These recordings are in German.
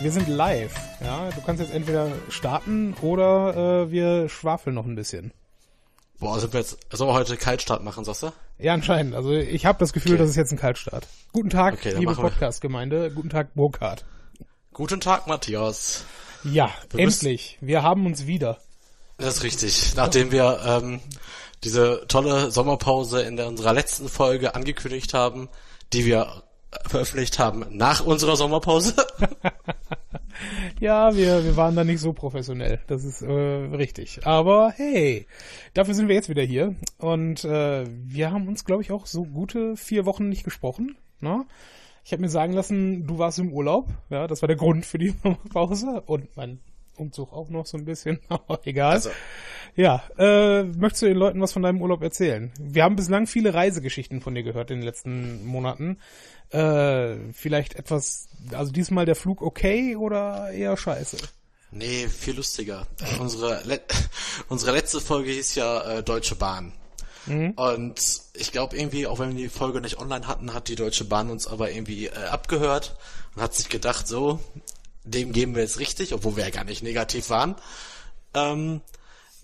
Wir sind live. Ja, du kannst jetzt entweder starten oder äh, wir schwafeln noch ein bisschen. Boah, sind wir jetzt, sollen wir heute Kaltstart machen, sagst du? Ja, anscheinend. Also ich habe das Gefühl, Okay. das ist jetzt ein Kaltstart. Guten Tag, Okay, liebe. Podcast-Gemeinde. Guten Tag, Burkhard. Guten Tag, Matthias. Ja, Wir müssen- endlich. Wir haben uns wieder. Das ist richtig. Nachdem wir ähm, diese tolle Sommerpause in der, unserer letzten Folge angekündigt haben, die wir veröffentlicht haben nach unserer Sommerpause. Ja, wir, wir waren da nicht so professionell. Das ist äh, richtig. Aber hey, dafür sind wir jetzt wieder hier. Und äh, wir haben uns, glaube ich, auch so gute vier Wochen nicht gesprochen. Ne? Ich habe mir sagen lassen, du warst im Urlaub. Ja, das war der Grund für die Pause. Und mein Umzug auch noch so ein bisschen. Aber egal. Also, Ja, äh, möchtest du den Leuten was von deinem Urlaub erzählen? Wir haben bislang viele Reisegeschichten von dir gehört in den letzten Monaten. Äh, vielleicht etwas, also diesmal der Flug okay oder eher scheiße? nee, viel lustiger. Unsere, le unsere letzte Folge hieß ja äh, Deutsche Bahn. Und ich glaube irgendwie, auch wenn wir die Folge nicht online hatten, hat die Deutsche Bahn uns aber irgendwie äh, abgehört und hat sich gedacht, so, dem geben wir jetzt richtig, obwohl wir ja gar nicht negativ waren. Ähm,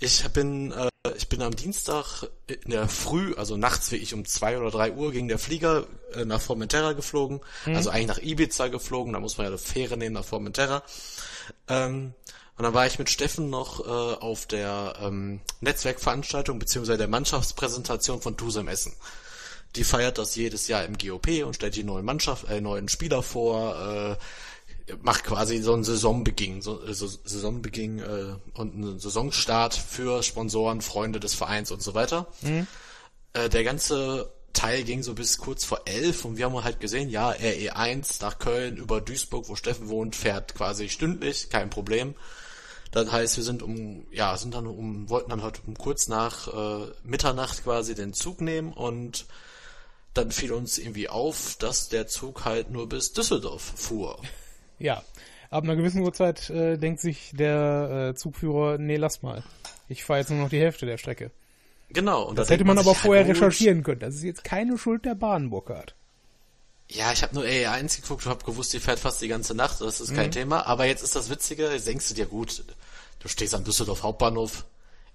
ich bin, äh, ich bin am Dienstag in der Früh, also nachts wie ich um zwei oder drei Uhr ging der Flieger äh, nach Formentera geflogen, also eigentlich nach Ibiza geflogen, da muss man ja eine Fähre nehmen nach Formentera. Ähm, und dann war ich mit Steffen noch äh, auf der ähm, Netzwerkveranstaltung beziehungsweise der Mannschaftspräsentation von Tusem Essen. Die feiert das jedes Jahr im GOP und stellt die neuen Mannschaft, äh, neuen Spieler vor, äh, macht quasi so einen Saisonbeginn, so, äh, so Saisonbeginn äh, und einen Saisonstart für Sponsoren, Freunde des Vereins und so weiter. Äh, der ganze Teil ging so bis kurz vor elf und wir haben halt gesehen, ja, RE1 nach Köln über Duisburg, wo Steffen wohnt, fährt quasi stündlich, kein Problem. Das heißt, wir sind um, ja, sind dann um, wollten dann heute um kurz nach äh, Mitternacht quasi den Zug nehmen und dann fiel uns irgendwie auf, dass der Zug halt nur bis Düsseldorf fuhr. Ja, ab einer gewissen Uhrzeit äh, denkt sich der äh, Zugführer, nee, lass mal. Ich fahre jetzt nur noch die Hälfte der Strecke. Genau. Und Das da hätte denkt man aber ja, vorher gut. recherchieren können. Das ist jetzt keine Schuld der Bahn, Burkhard. Ja, ich habe nur RE1 geguckt und habe gewusst, die fährt fast die ganze Nacht, das ist kein Thema. Aber jetzt ist das Witzige, jetzt denkst du dir, gut, du stehst am Düsseldorf Hauptbahnhof,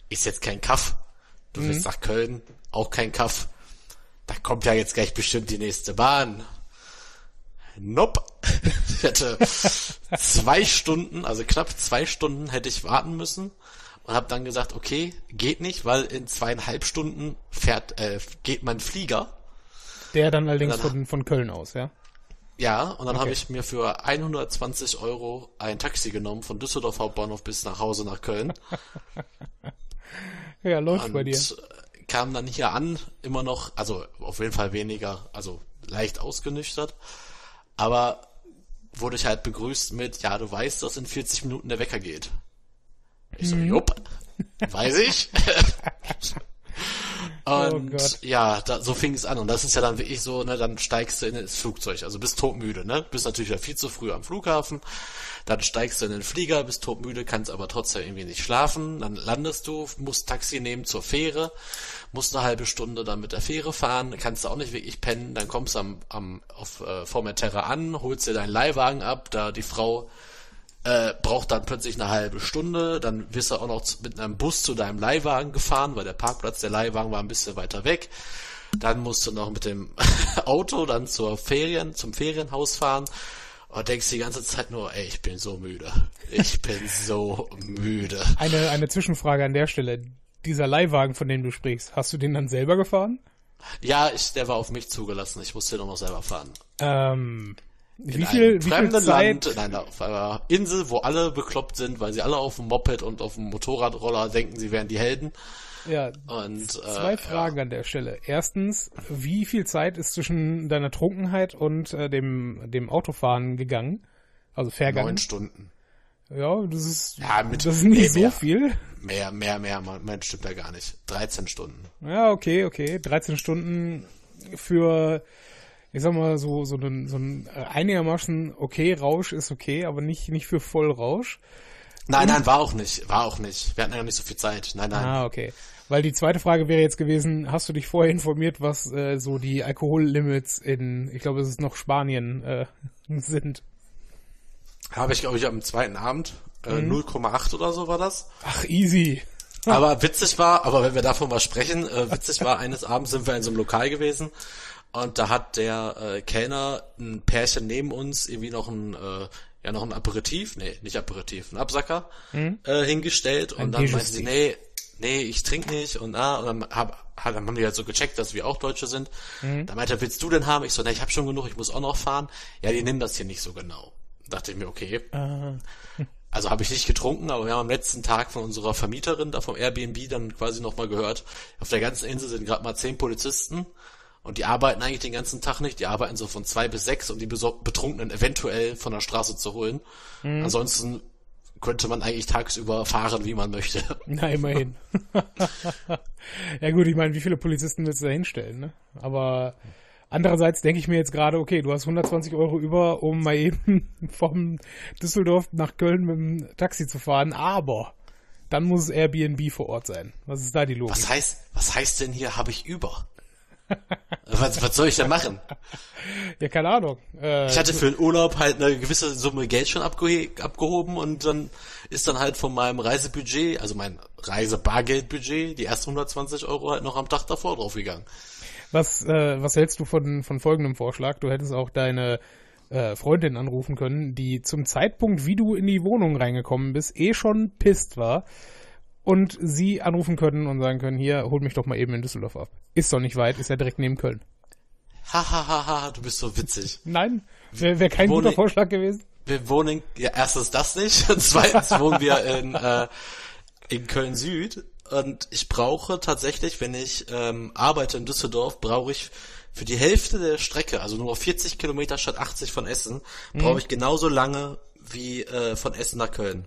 ist jetzt kein Kaff. Du willst nach Köln, auch kein Kaff. Da kommt ja jetzt gleich bestimmt die nächste Bahn. Nope. Ich hätte zwei Stunden, also knapp zwei Stunden hätte ich warten müssen und habe dann gesagt, okay, geht nicht, weil in zweieinhalb Stunden fährt, äh, geht mein Flieger. Der dann allerdings Dann- von, von Köln aus, ja? Ja, und dann Okay. habe ich mir für 120 Euro ein Taxi genommen von Düsseldorf Hauptbahnhof bis nach Hause nach Köln. Ja, läuft und bei dir. äh, kam dann hier an, immer noch, also auf jeden Fall weniger, also leicht ausgenüchtert. Aber wurde ich halt begrüßt mit, ja, du weißt, dass in 40 Minuten der Wecker geht. Ich so, Mhm. jupp, weiß ich. Und Oh ja, da, so fing es an. Und das ist ja dann wirklich so, ne, dann steigst du in das Flugzeug, also bist todmüde, ne? Bist natürlich ja viel zu früh am Flughafen. Dann steigst du in den Flieger, bist todmüde, kannst aber trotzdem irgendwie nicht schlafen. Dann landest du, musst Taxi nehmen zur Fähre, musst eine halbe Stunde dann mit der Fähre fahren, kannst du auch nicht wirklich pennen. Dann kommst du am, am, auf äh, Formentera an, holst dir deinen Leihwagen ab, da die Frau äh, braucht dann plötzlich eine halbe Stunde, dann wirst du auch noch mit einem Bus zu deinem Leihwagen gefahren, weil der Parkplatz der Leihwagen war ein bisschen weiter weg. Dann musst du noch mit dem Auto dann zur Ferien, zum Ferienhaus fahren und denkst die ganze Zeit nur, ey, ich bin so müde. Ich bin so müde. Eine, eine Zwischenfrage an der Stelle. Dieser Leihwagen, von dem du sprichst, hast du den dann selber gefahren? Ja, ich, der war auf mich zugelassen. Ich musste nur noch selber fahren. Ähm, In wie viel, wie viel fremden Zeit? Land, in einer, auf einer Insel, wo alle bekloppt sind, weil sie alle auf dem Moped und auf dem Motorradroller denken, sie wären die Helden. Ja, Und äh, zwei Fragen an der Stelle. Erstens, wie viel Zeit ist zwischen deiner Trunkenheit und äh, dem, dem Autofahren gegangen? Also Ja, vergangen? neun Stunden. Ja, das ist, Ja, mit- das ist nicht nee, so mehr. viel. Mehr, mehr, mehr, man, man stimmt ja gar nicht. 13 Stunden. Ja, okay, okay. 13 Stunden für, ich sag mal, so, so ein, so ein äh, einigermaßen okay Rausch ist okay, aber nicht, nicht für Vollrausch. Nein, nein, war auch nicht. War auch nicht. Wir hatten ja nicht so viel Zeit. Nein, nein. Ah, okay. Weil die zweite Frage wäre jetzt gewesen, hast du dich vorher informiert, was äh, so die Alkohollimits in, ich glaube, es ist noch Spanien, äh, sind? Habe ich, glaube ich, am zweiten Abend. Äh, 0,8 oder so war das. Ach, easy. Aber witzig war, aber wenn wir davon mal sprechen, äh, witzig war, eines Abends sind wir in so einem Lokal gewesen und da hat der äh, Kellner ein Pärchen neben uns irgendwie noch ein, äh, ja noch ein Aperitif, nee, nicht Aperitif, ein Absacker äh, hingestellt und dann meinte sie, nee, nee, ich trinke nicht und ah, und dann hab, hat, dann haben die halt so gecheckt, dass wir auch Deutsche sind. Da meinte er, willst du denn haben? Ich so, nee, ich habe schon genug, ich muss auch noch fahren. Ja, die nehmen das hier nicht so genau. Dachte ich mir, okay. Also habe ich nicht getrunken, aber wir haben am letzten Tag von unserer Vermieterin da vom Airbnb dann quasi nochmal gehört, auf der ganzen Insel sind gerade mal zehn Polizisten und die arbeiten eigentlich den ganzen Tag nicht, die arbeiten so von zwei bis sechs, um die Betrunkenen eventuell von der Straße zu holen. Ansonsten könnte man eigentlich tagsüber fahren, wie man möchte. Na, immerhin. ja gut, ich meine, wie viele Polizisten willst du da hinstellen, ne? Aber andererseits denke ich mir jetzt gerade, okay, du hast 120 Euro über, um mal eben vom Düsseldorf nach Köln mit dem Taxi zu fahren, aber dann muss es Airbnb vor Ort sein. Was ist da die Logik? Was heißt, was heißt denn hier, habe ich über? Was, was soll ich denn machen? Ja, keine Ahnung. Äh, Ich hatte für den Urlaub halt eine gewisse Summe Geld schon abgehe abgehoben und dann ist dann halt von meinem Reisebudget, also mein Reisebargeldbudget, die ersten 120 Euro halt noch am Tag davor draufgegangen. Was, äh, was hältst du von, von folgendem Vorschlag? Du hättest auch deine äh, Freundin anrufen können, die zum Zeitpunkt, wie du in die Wohnung reingekommen bist, eh schon pisst war. Und sie anrufen können und sagen können, hier, hol mich doch mal eben in Düsseldorf ab. Ist doch nicht weit, ist ja direkt neben Köln. Hahaha, du bist so witzig. Nein, wäre wär kein Wohne- guter Vorschlag gewesen. Wir wohnen, ja, erstens das nicht, und zweitens wohnen wir in, äh, in Köln Süd und ich brauche tatsächlich, wenn ich ähm, arbeite in Düsseldorf, brauche ich für die Hälfte der Strecke, also nur 40 Kilometer statt 80 von Essen, brauche ich genauso lange wie äh, von Essen nach Köln.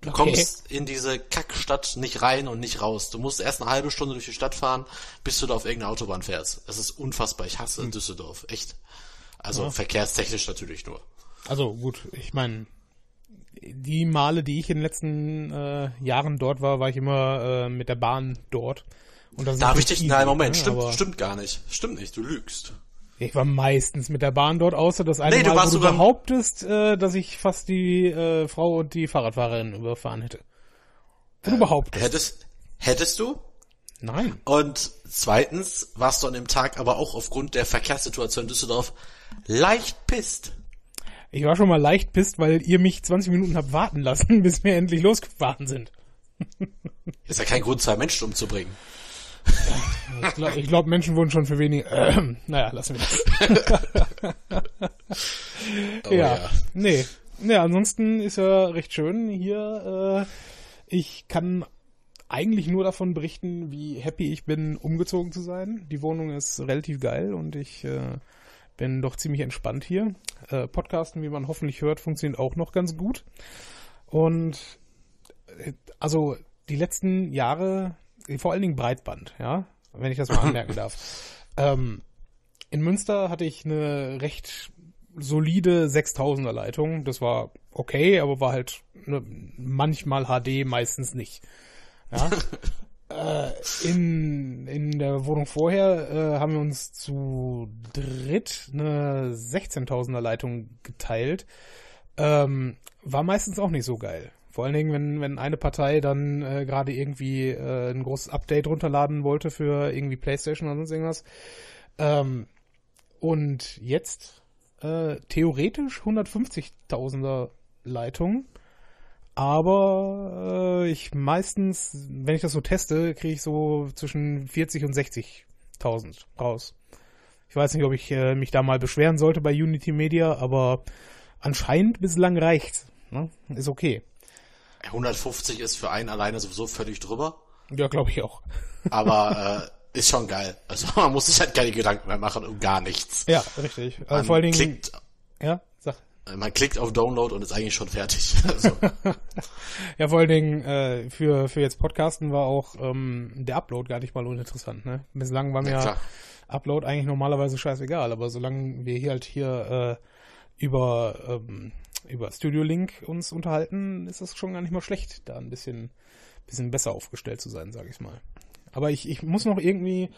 Du Okay. kommst in diese Kackstadt nicht rein und nicht raus. Du musst erst eine halbe Stunde durch die Stadt fahren, bis du da auf irgendeine Autobahn fährst. Es ist unfassbar. Ich hasse Düsseldorf. Echt. Also verkehrstechnisch natürlich nur. Also gut, ich meine, die Male, die ich in den letzten äh, Jahren dort war, war ich immer äh, mit der Bahn dort. Und das Darf ich dich? Nein, Moment, ne? stimmt, stimmt gar nicht. Stimmt nicht, du lügst. Ich war meistens mit der Bahn dort, außer das eine Nee, du Mal, warst wo du behauptest, äh, dass ich fast die äh, Frau und die Fahrradfahrerin überfahren hätte. Wo du behauptest. Hättest, hättest du? Nein. Und zweitens warst du an dem Tag aber auch aufgrund der Verkehrssituation in Düsseldorf leicht pisst. Ich war schon mal leicht pisst, weil ihr mich 20 Minuten habt warten lassen, bis wir endlich losgefahren sind. Ist ja kein Grund, zwei Menschen umzubringen. Ich glaube, glaub, Menschen wurden schon für wenig. Äh, naja, lassen wir das. Oh, ja. Nee. Ja, ansonsten ist ja recht schön hier. Äh, ich kann eigentlich nur davon berichten, wie happy ich bin, umgezogen zu sein. Die Wohnung ist relativ geil und ich äh, bin doch ziemlich entspannt hier. Äh, Podcasten, wie man hoffentlich hört, funktioniert auch noch ganz gut. Und äh, also die letzten Jahre, vor allen Dingen Breitband, ja, wenn ich das mal anmerken darf. Ähm, in Münster hatte ich eine recht solide 6000er Leitung. Das war okay, aber war halt ne, manchmal HD, meistens nicht. Ja. äh, in, in der Wohnung vorher äh, haben wir uns zu dritt eine 16.000er Leitung geteilt. Ähm, war meistens auch nicht so geil. Vor allen Dingen, wenn, wenn eine Partei dann äh, gerade irgendwie äh, ein großes Update runterladen wollte für irgendwie Playstation oder sonst irgendwas. Ähm, und jetzt äh, theoretisch 150.000er Leitung. Aber äh, ich meistens, wenn ich das so teste, kriege ich so zwischen 40 und 60.000 raus. Ich weiß nicht, ob ich äh, mich da mal beschweren sollte bei Unity Media, aber anscheinend bislang reicht's. Ne? Ist okay. 150 ist für einen alleine sowieso völlig drüber. Ja, glaube ich auch. Aber äh, ist schon geil. Also man muss sich halt keine Gedanken mehr machen um gar nichts. Ja, richtig. Also Man vor allen Dingen. klickt, Ja, sag. man klickt auf Download und ist eigentlich schon fertig. Also, Ja, vor allen Dingen äh, für, für jetzt Podcasten war auch ähm, der Upload gar nicht mal uninteressant. Ne? Bislang war mir Ja. Upload eigentlich normalerweise scheißegal, aber solange wir hier halt hier äh, über, ähm, über Studio Link uns unterhalten, ist das schon gar nicht mal schlecht, da ein bisschen, bisschen besser aufgestellt zu sein, sage ich mal. Aber ich, ich muss noch irgendwie,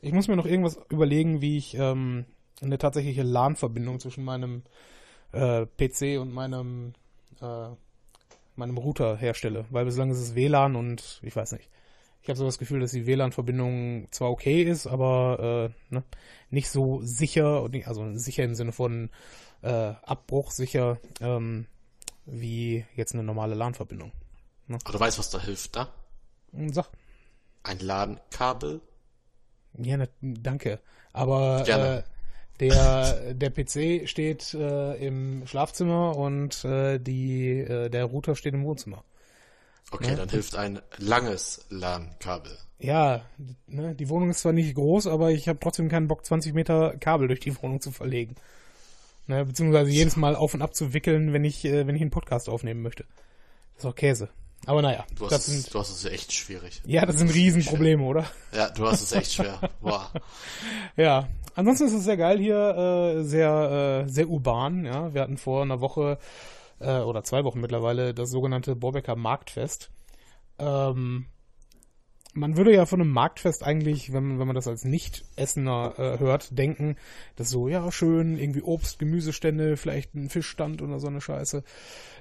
ich muss mir noch irgendwas überlegen, wie ich ähm, eine tatsächliche LAN-Verbindung zwischen meinem äh, PC und meinem äh, meinem Router herstelle, weil bislang ist es WLAN und ich weiß nicht. Ich habe so das Gefühl, dass die WLAN-Verbindung zwar okay ist, aber äh, ne, nicht so sicher, also sicher im Sinne von äh, Abbruch sicher ähm, wie jetzt eine normale LAN-Verbindung. Ne? Aber du weißt, was da hilft, da? Hm, sag. Ein LAN-Kabel? Ja, ne, danke. Aber äh, der, der PC steht äh, im Schlafzimmer und äh, die, äh, der Router steht im Wohnzimmer. Okay, ne? dann hilft ein langes LAN-Kabel. Ja, ne, die Wohnung ist zwar nicht groß, aber ich habe trotzdem keinen Bock, 20 Meter Kabel durch die Wohnung zu verlegen. Ne, beziehungsweise jedes Mal auf und ab zu wickeln, wenn ich, äh, wenn ich einen Podcast aufnehmen möchte. Das ist auch Käse. Aber naja. Du hast, das sind, du hast es echt schwierig. Ja, das sind Riesenprobleme, oder? Ja, du hast es echt schwer. Boah. ja. Ansonsten ist es sehr geil hier, äh, sehr, äh, sehr urban, ja. Wir hatten vor einer Woche äh, oder zwei Wochen mittlerweile das sogenannte Borbecker Marktfest. Ähm, man würde ja von einem Marktfest eigentlich, wenn, wenn man das als Nicht-Essener äh, hört, denken, dass so, ja, schön, irgendwie Obst, Gemüsestände, vielleicht ein Fischstand oder so eine Scheiße.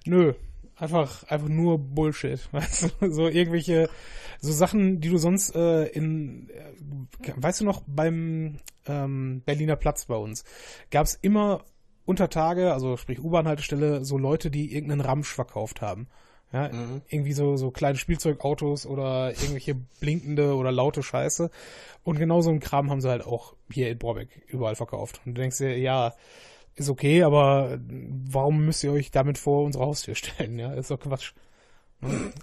Nö, einfach, einfach nur Bullshit. Weißt du? So irgendwelche, so Sachen, die du sonst äh, in, äh, weißt du noch, beim ähm, Berliner Platz bei uns, gab es immer unter Tage, also sprich U-Bahn-Haltestelle, so Leute, die irgendeinen Ramsch verkauft haben. Ja, mhm. irgendwie so, so kleine Spielzeugautos oder irgendwelche blinkende oder laute Scheiße. Und genau so einen Kram haben sie halt auch hier in Borbeck überall verkauft. Und du denkst dir, ja, ist okay, aber warum müsst ihr euch damit vor unsere Haustür stellen? Ja, ist doch Quatsch.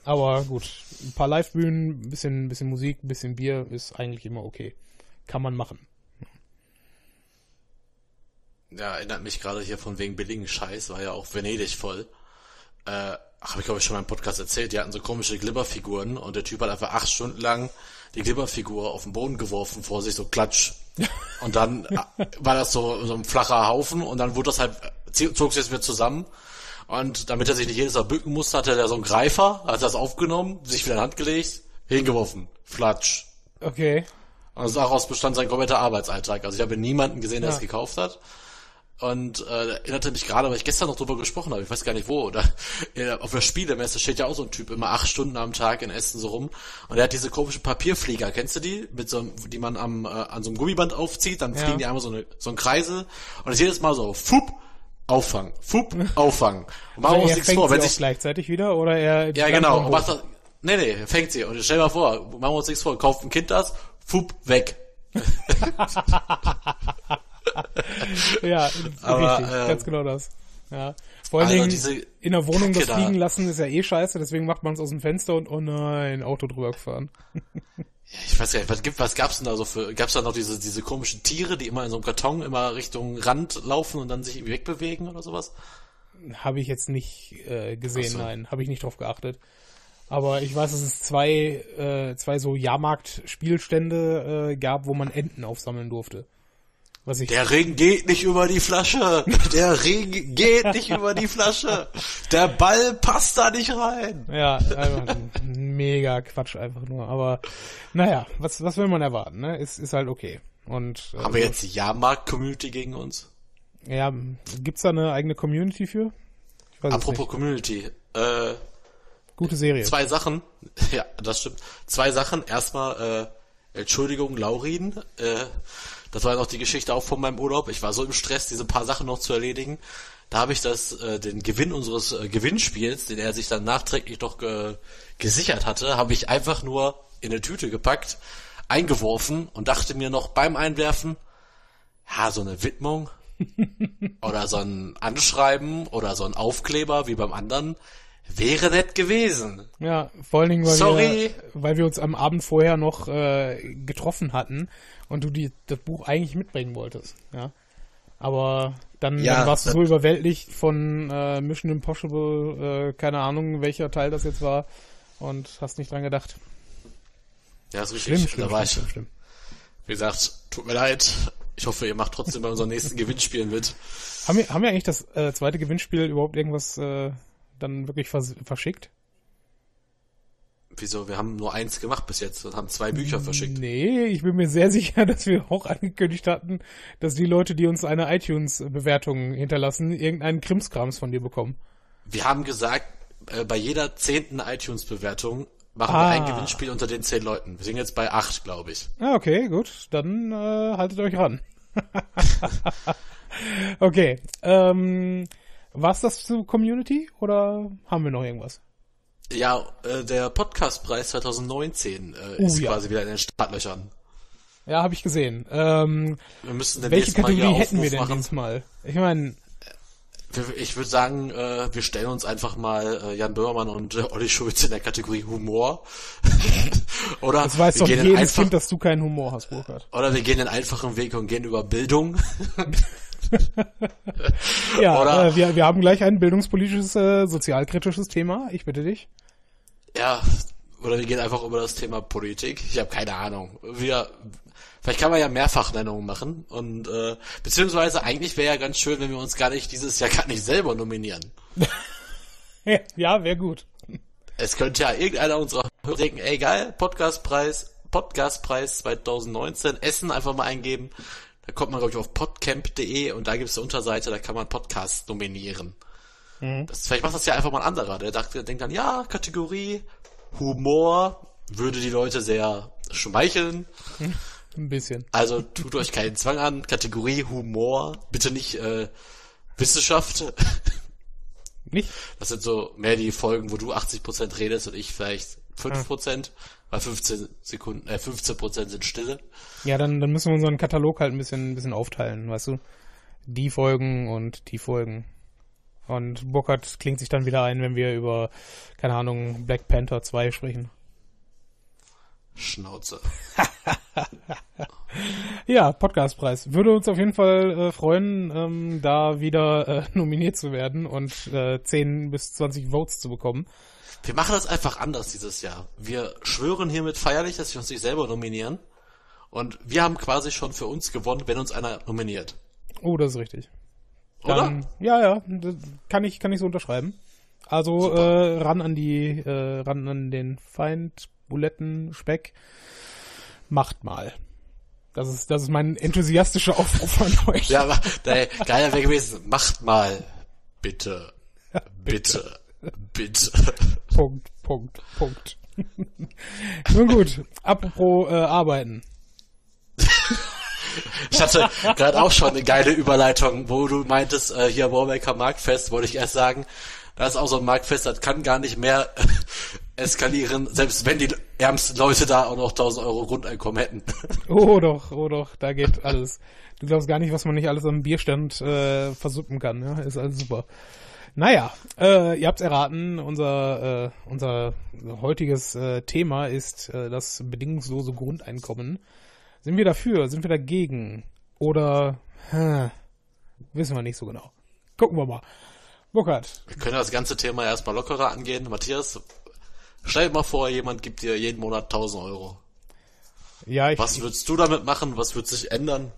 Aber gut, ein paar Livebühnen, ein bisschen, bisschen Musik, ein bisschen Bier ist eigentlich immer okay. Kann man machen. Ja, erinnert mich gerade hier von wegen billigen Scheiß, war ja auch Venedig voll. Äh, habe ich glaube ich schon mal im Podcast erzählt, die hatten so komische Glibberfiguren und der Typ hat einfach acht Stunden lang die Glibberfigur auf den Boden geworfen vor sich, so klatsch. Und dann äh, war das so, so ein flacher Haufen und dann wurde das halt, zog sich jetzt wieder zusammen. Und damit er sich nicht jedes Mal bücken musste, hatte er so einen Greifer, hat das aufgenommen, sich wieder in die Hand gelegt, hingeworfen, flatsch. Okay. Und daraus bestand sein kompletter Arbeitsalltag. Also ich habe niemanden gesehen, der ja. es gekauft hat. Und äh, erinnerte mich gerade, weil ich gestern noch drüber gesprochen habe, ich weiß gar nicht wo, oder äh, auf der Spielemesse steht ja auch so ein Typ immer acht Stunden am Tag in Essen so rum und er hat diese komischen Papierflieger, kennst du die? Mit so die man am äh, an so einem Gummiband aufzieht, dann fliegen ja. die einmal so eine so ein Kreisel und es jedes Mal so fupp auffangen, fupp auffangen. Und machen also uns nichts vor, wenn sich gleichzeitig wieder oder er Ja, genau, und macht das, nee, nee, fängt sie und stell mal vor, machen wir uns nichts vor, kauft ein Kind das, fupp weg. ja, Aber, richtig, äh, ganz genau das. Ja. Vor allen also Dingen in der Wohnung das da. fliegen lassen ist ja eh scheiße, deswegen macht man es aus dem Fenster und oh nein, Auto drüber gefahren. Ich weiß gar nicht, was, gibt, was gab's denn da so für, gab's da noch diese, diese komischen Tiere, die immer in so einem Karton immer Richtung Rand laufen und dann sich irgendwie wegbewegen oder sowas? Habe ich jetzt nicht äh, gesehen, so. nein, habe ich nicht drauf geachtet. Aber ich weiß, dass es zwei, äh, zwei so Jahrmarkt-Spielstände äh, gab, wo man Enten aufsammeln durfte. Der Ring geht nicht über die Flasche. Der Ring geht nicht über die Flasche. Der Ball passt da nicht rein. Ja, einfach mega Quatsch einfach nur. Aber naja, was, was will man erwarten? Ne? Ist, ist halt okay. Und, äh, Haben wir jetzt die Jahrmarkt-Community gegen uns? Ja, gibt's da eine eigene Community für? Apropos Community. Äh, Gute Serie. Zwei Sachen. Ja, das stimmt. Zwei Sachen. Erstmal, äh, Entschuldigung, Laurin. Äh, das war noch die Geschichte auch von meinem Urlaub. Ich war so im Stress, diese paar Sachen noch zu erledigen. Da habe ich das, äh, den Gewinn unseres äh, Gewinnspiels, den er sich dann nachträglich doch ge gesichert hatte, habe ich einfach nur in eine Tüte gepackt, eingeworfen und dachte mir noch beim Einwerfen, ja, so eine Widmung oder so ein Anschreiben oder so ein Aufkleber wie beim anderen wäre nett gewesen. Ja, vor allen Dingen, weil, Sorry. Wir, weil wir uns am Abend vorher noch äh, getroffen hatten und du die, das Buch eigentlich mitbringen wolltest. Ja. Aber dann, ja, dann warst du so überwältigt von äh, Mission Impossible, äh, keine Ahnung, welcher Teil das jetzt war, und hast nicht dran gedacht. Ja, ist richtig. Schlimm, schlimm, da war schlimm, ich. Schlimm. Wie gesagt, tut mir leid. Ich hoffe, ihr macht trotzdem bei unseren nächsten Gewinnspielen mit. Haben wir, haben wir eigentlich das äh, zweite Gewinnspiel überhaupt irgendwas äh, dann wirklich vers verschickt? Wieso? Wir haben nur eins gemacht bis jetzt und haben zwei Bücher verschickt. Nee, ich bin mir sehr sicher, dass wir auch angekündigt hatten, dass die Leute, die uns eine iTunes-Bewertung hinterlassen, irgendeinen Krimskrams von dir bekommen. Wir haben gesagt, äh, bei jeder zehnten iTunes-Bewertung machen Ah. wir ein Gewinnspiel unter den zehn Leuten. Wir sind jetzt bei acht, glaube ich. Ah, okay, gut. Dann äh, haltet euch ran. okay. Ähm, war's das zu Community oder haben wir noch irgendwas? Ja, äh, der Podcastpreis 2019 äh, Oh, ist ja. quasi wieder in den Startlöchern. Ja, habe ich gesehen. Ähm, Wir müssen den welche Mal Kategorie hätten wir denn machen. diesmal? Ich meine, Wir- Ich würde sagen, äh, wir stellen uns einfach mal äh, Jan Böhmermann und äh, Olli Schulz in der Kategorie Humor. oder das weiß wir doch gehen jedes einfach, Kind, dass du keinen Humor hast, Burkhard. oder wir gehen den einfachen Weg und gehen über Bildung. Ja, Oder- äh, wir, wir haben gleich ein bildungspolitisches, äh, sozialkritisches Thema. Ich bitte dich. Ja, oder wir gehen einfach über das Thema Politik. Ich habe keine Ahnung. Wir, vielleicht kann man ja Mehrfachnennungen machen und äh, beziehungsweise eigentlich wäre ja ganz schön, wenn wir uns gar nicht dieses Jahr gar nicht selber nominieren. ja, wäre gut. Es könnte ja irgendeiner unserer Hörer denken, ey geil, Podcastpreis, Podcastpreis 2019, Essen einfach mal eingeben. Da kommt man, glaube ich, auf podcamp.de und da gibt es eine Unterseite, da kann man Podcasts nominieren. Das, vielleicht macht das ja einfach mal ein anderer. Der dachte, der denkt dann, ja, Kategorie Humor würde die Leute sehr schmeicheln. Ein bisschen. Also tut euch keinen Zwang an. Kategorie Humor, bitte nicht äh, Wissenschaft. Nicht? Das sind so mehr die Folgen, wo du 80% redest und ich vielleicht 5%, weil 15 Sekunden, äh, 15% sind Stille. Ja, dann, dann müssen wir unseren Katalog halt ein bisschen, ein bisschen aufteilen, weißt du? Die Folgen und die Folgen. Und Burkhardt klingt sich dann wieder ein, wenn wir über, keine Ahnung, Black Panther 2 sprechen. Schnauze. Ja, Podcastpreis. Würde uns auf jeden Fall äh, freuen, ähm, da wieder äh, nominiert zu werden und äh, 10 bis 20 Votes zu bekommen. Wir machen das einfach anders dieses Jahr. Wir schwören hiermit feierlich, dass wir uns nicht selber nominieren. Und wir haben quasi schon für uns gewonnen, wenn uns einer nominiert. Oh, das ist richtig. Oder? Dann, ja, ja, das kann ich, kann ich so unterschreiben. Also äh, ran an die, äh, ran an den Feind, Buletten, Speck. Macht mal. Das ist, das ist mein enthusiastischer Aufruf an euch. Ja, aber der geiler wäre gewesen. Macht mal. Bitte. Bitte. Bitte. Punkt, Punkt, Punkt. Nun gut, apropos äh, arbeiten. Ich hatte gerade auch schon eine geile Überleitung, wo du meintest, äh, hier Warmaker Marktfest, wollte ich erst sagen. Das ist auch so ein Marktfest, das kann gar nicht mehr eskalieren, selbst wenn die ärmsten Leute da auch noch 1000 Euro Grundeinkommen hätten. Oh doch, oh doch, da geht alles. Du glaubst gar nicht, was man nicht alles am Bierstand äh, versuppen kann. Ja, ist alles super. Naja, äh, ihr habt's erraten, unser, äh, unser heutiges äh, Thema ist äh, das bedingungslose Grundeinkommen. Sind wir dafür? Sind wir dagegen? Oder hä, wissen wir nicht so genau. Gucken wir mal. Burkhard, Wir können das ganze Thema erstmal lockerer angehen. Matthias, stell dir mal vor, jemand gibt dir jeden Monat 1000 Euro. ja, ich, Was würdest du damit machen? Was wird sich ändern?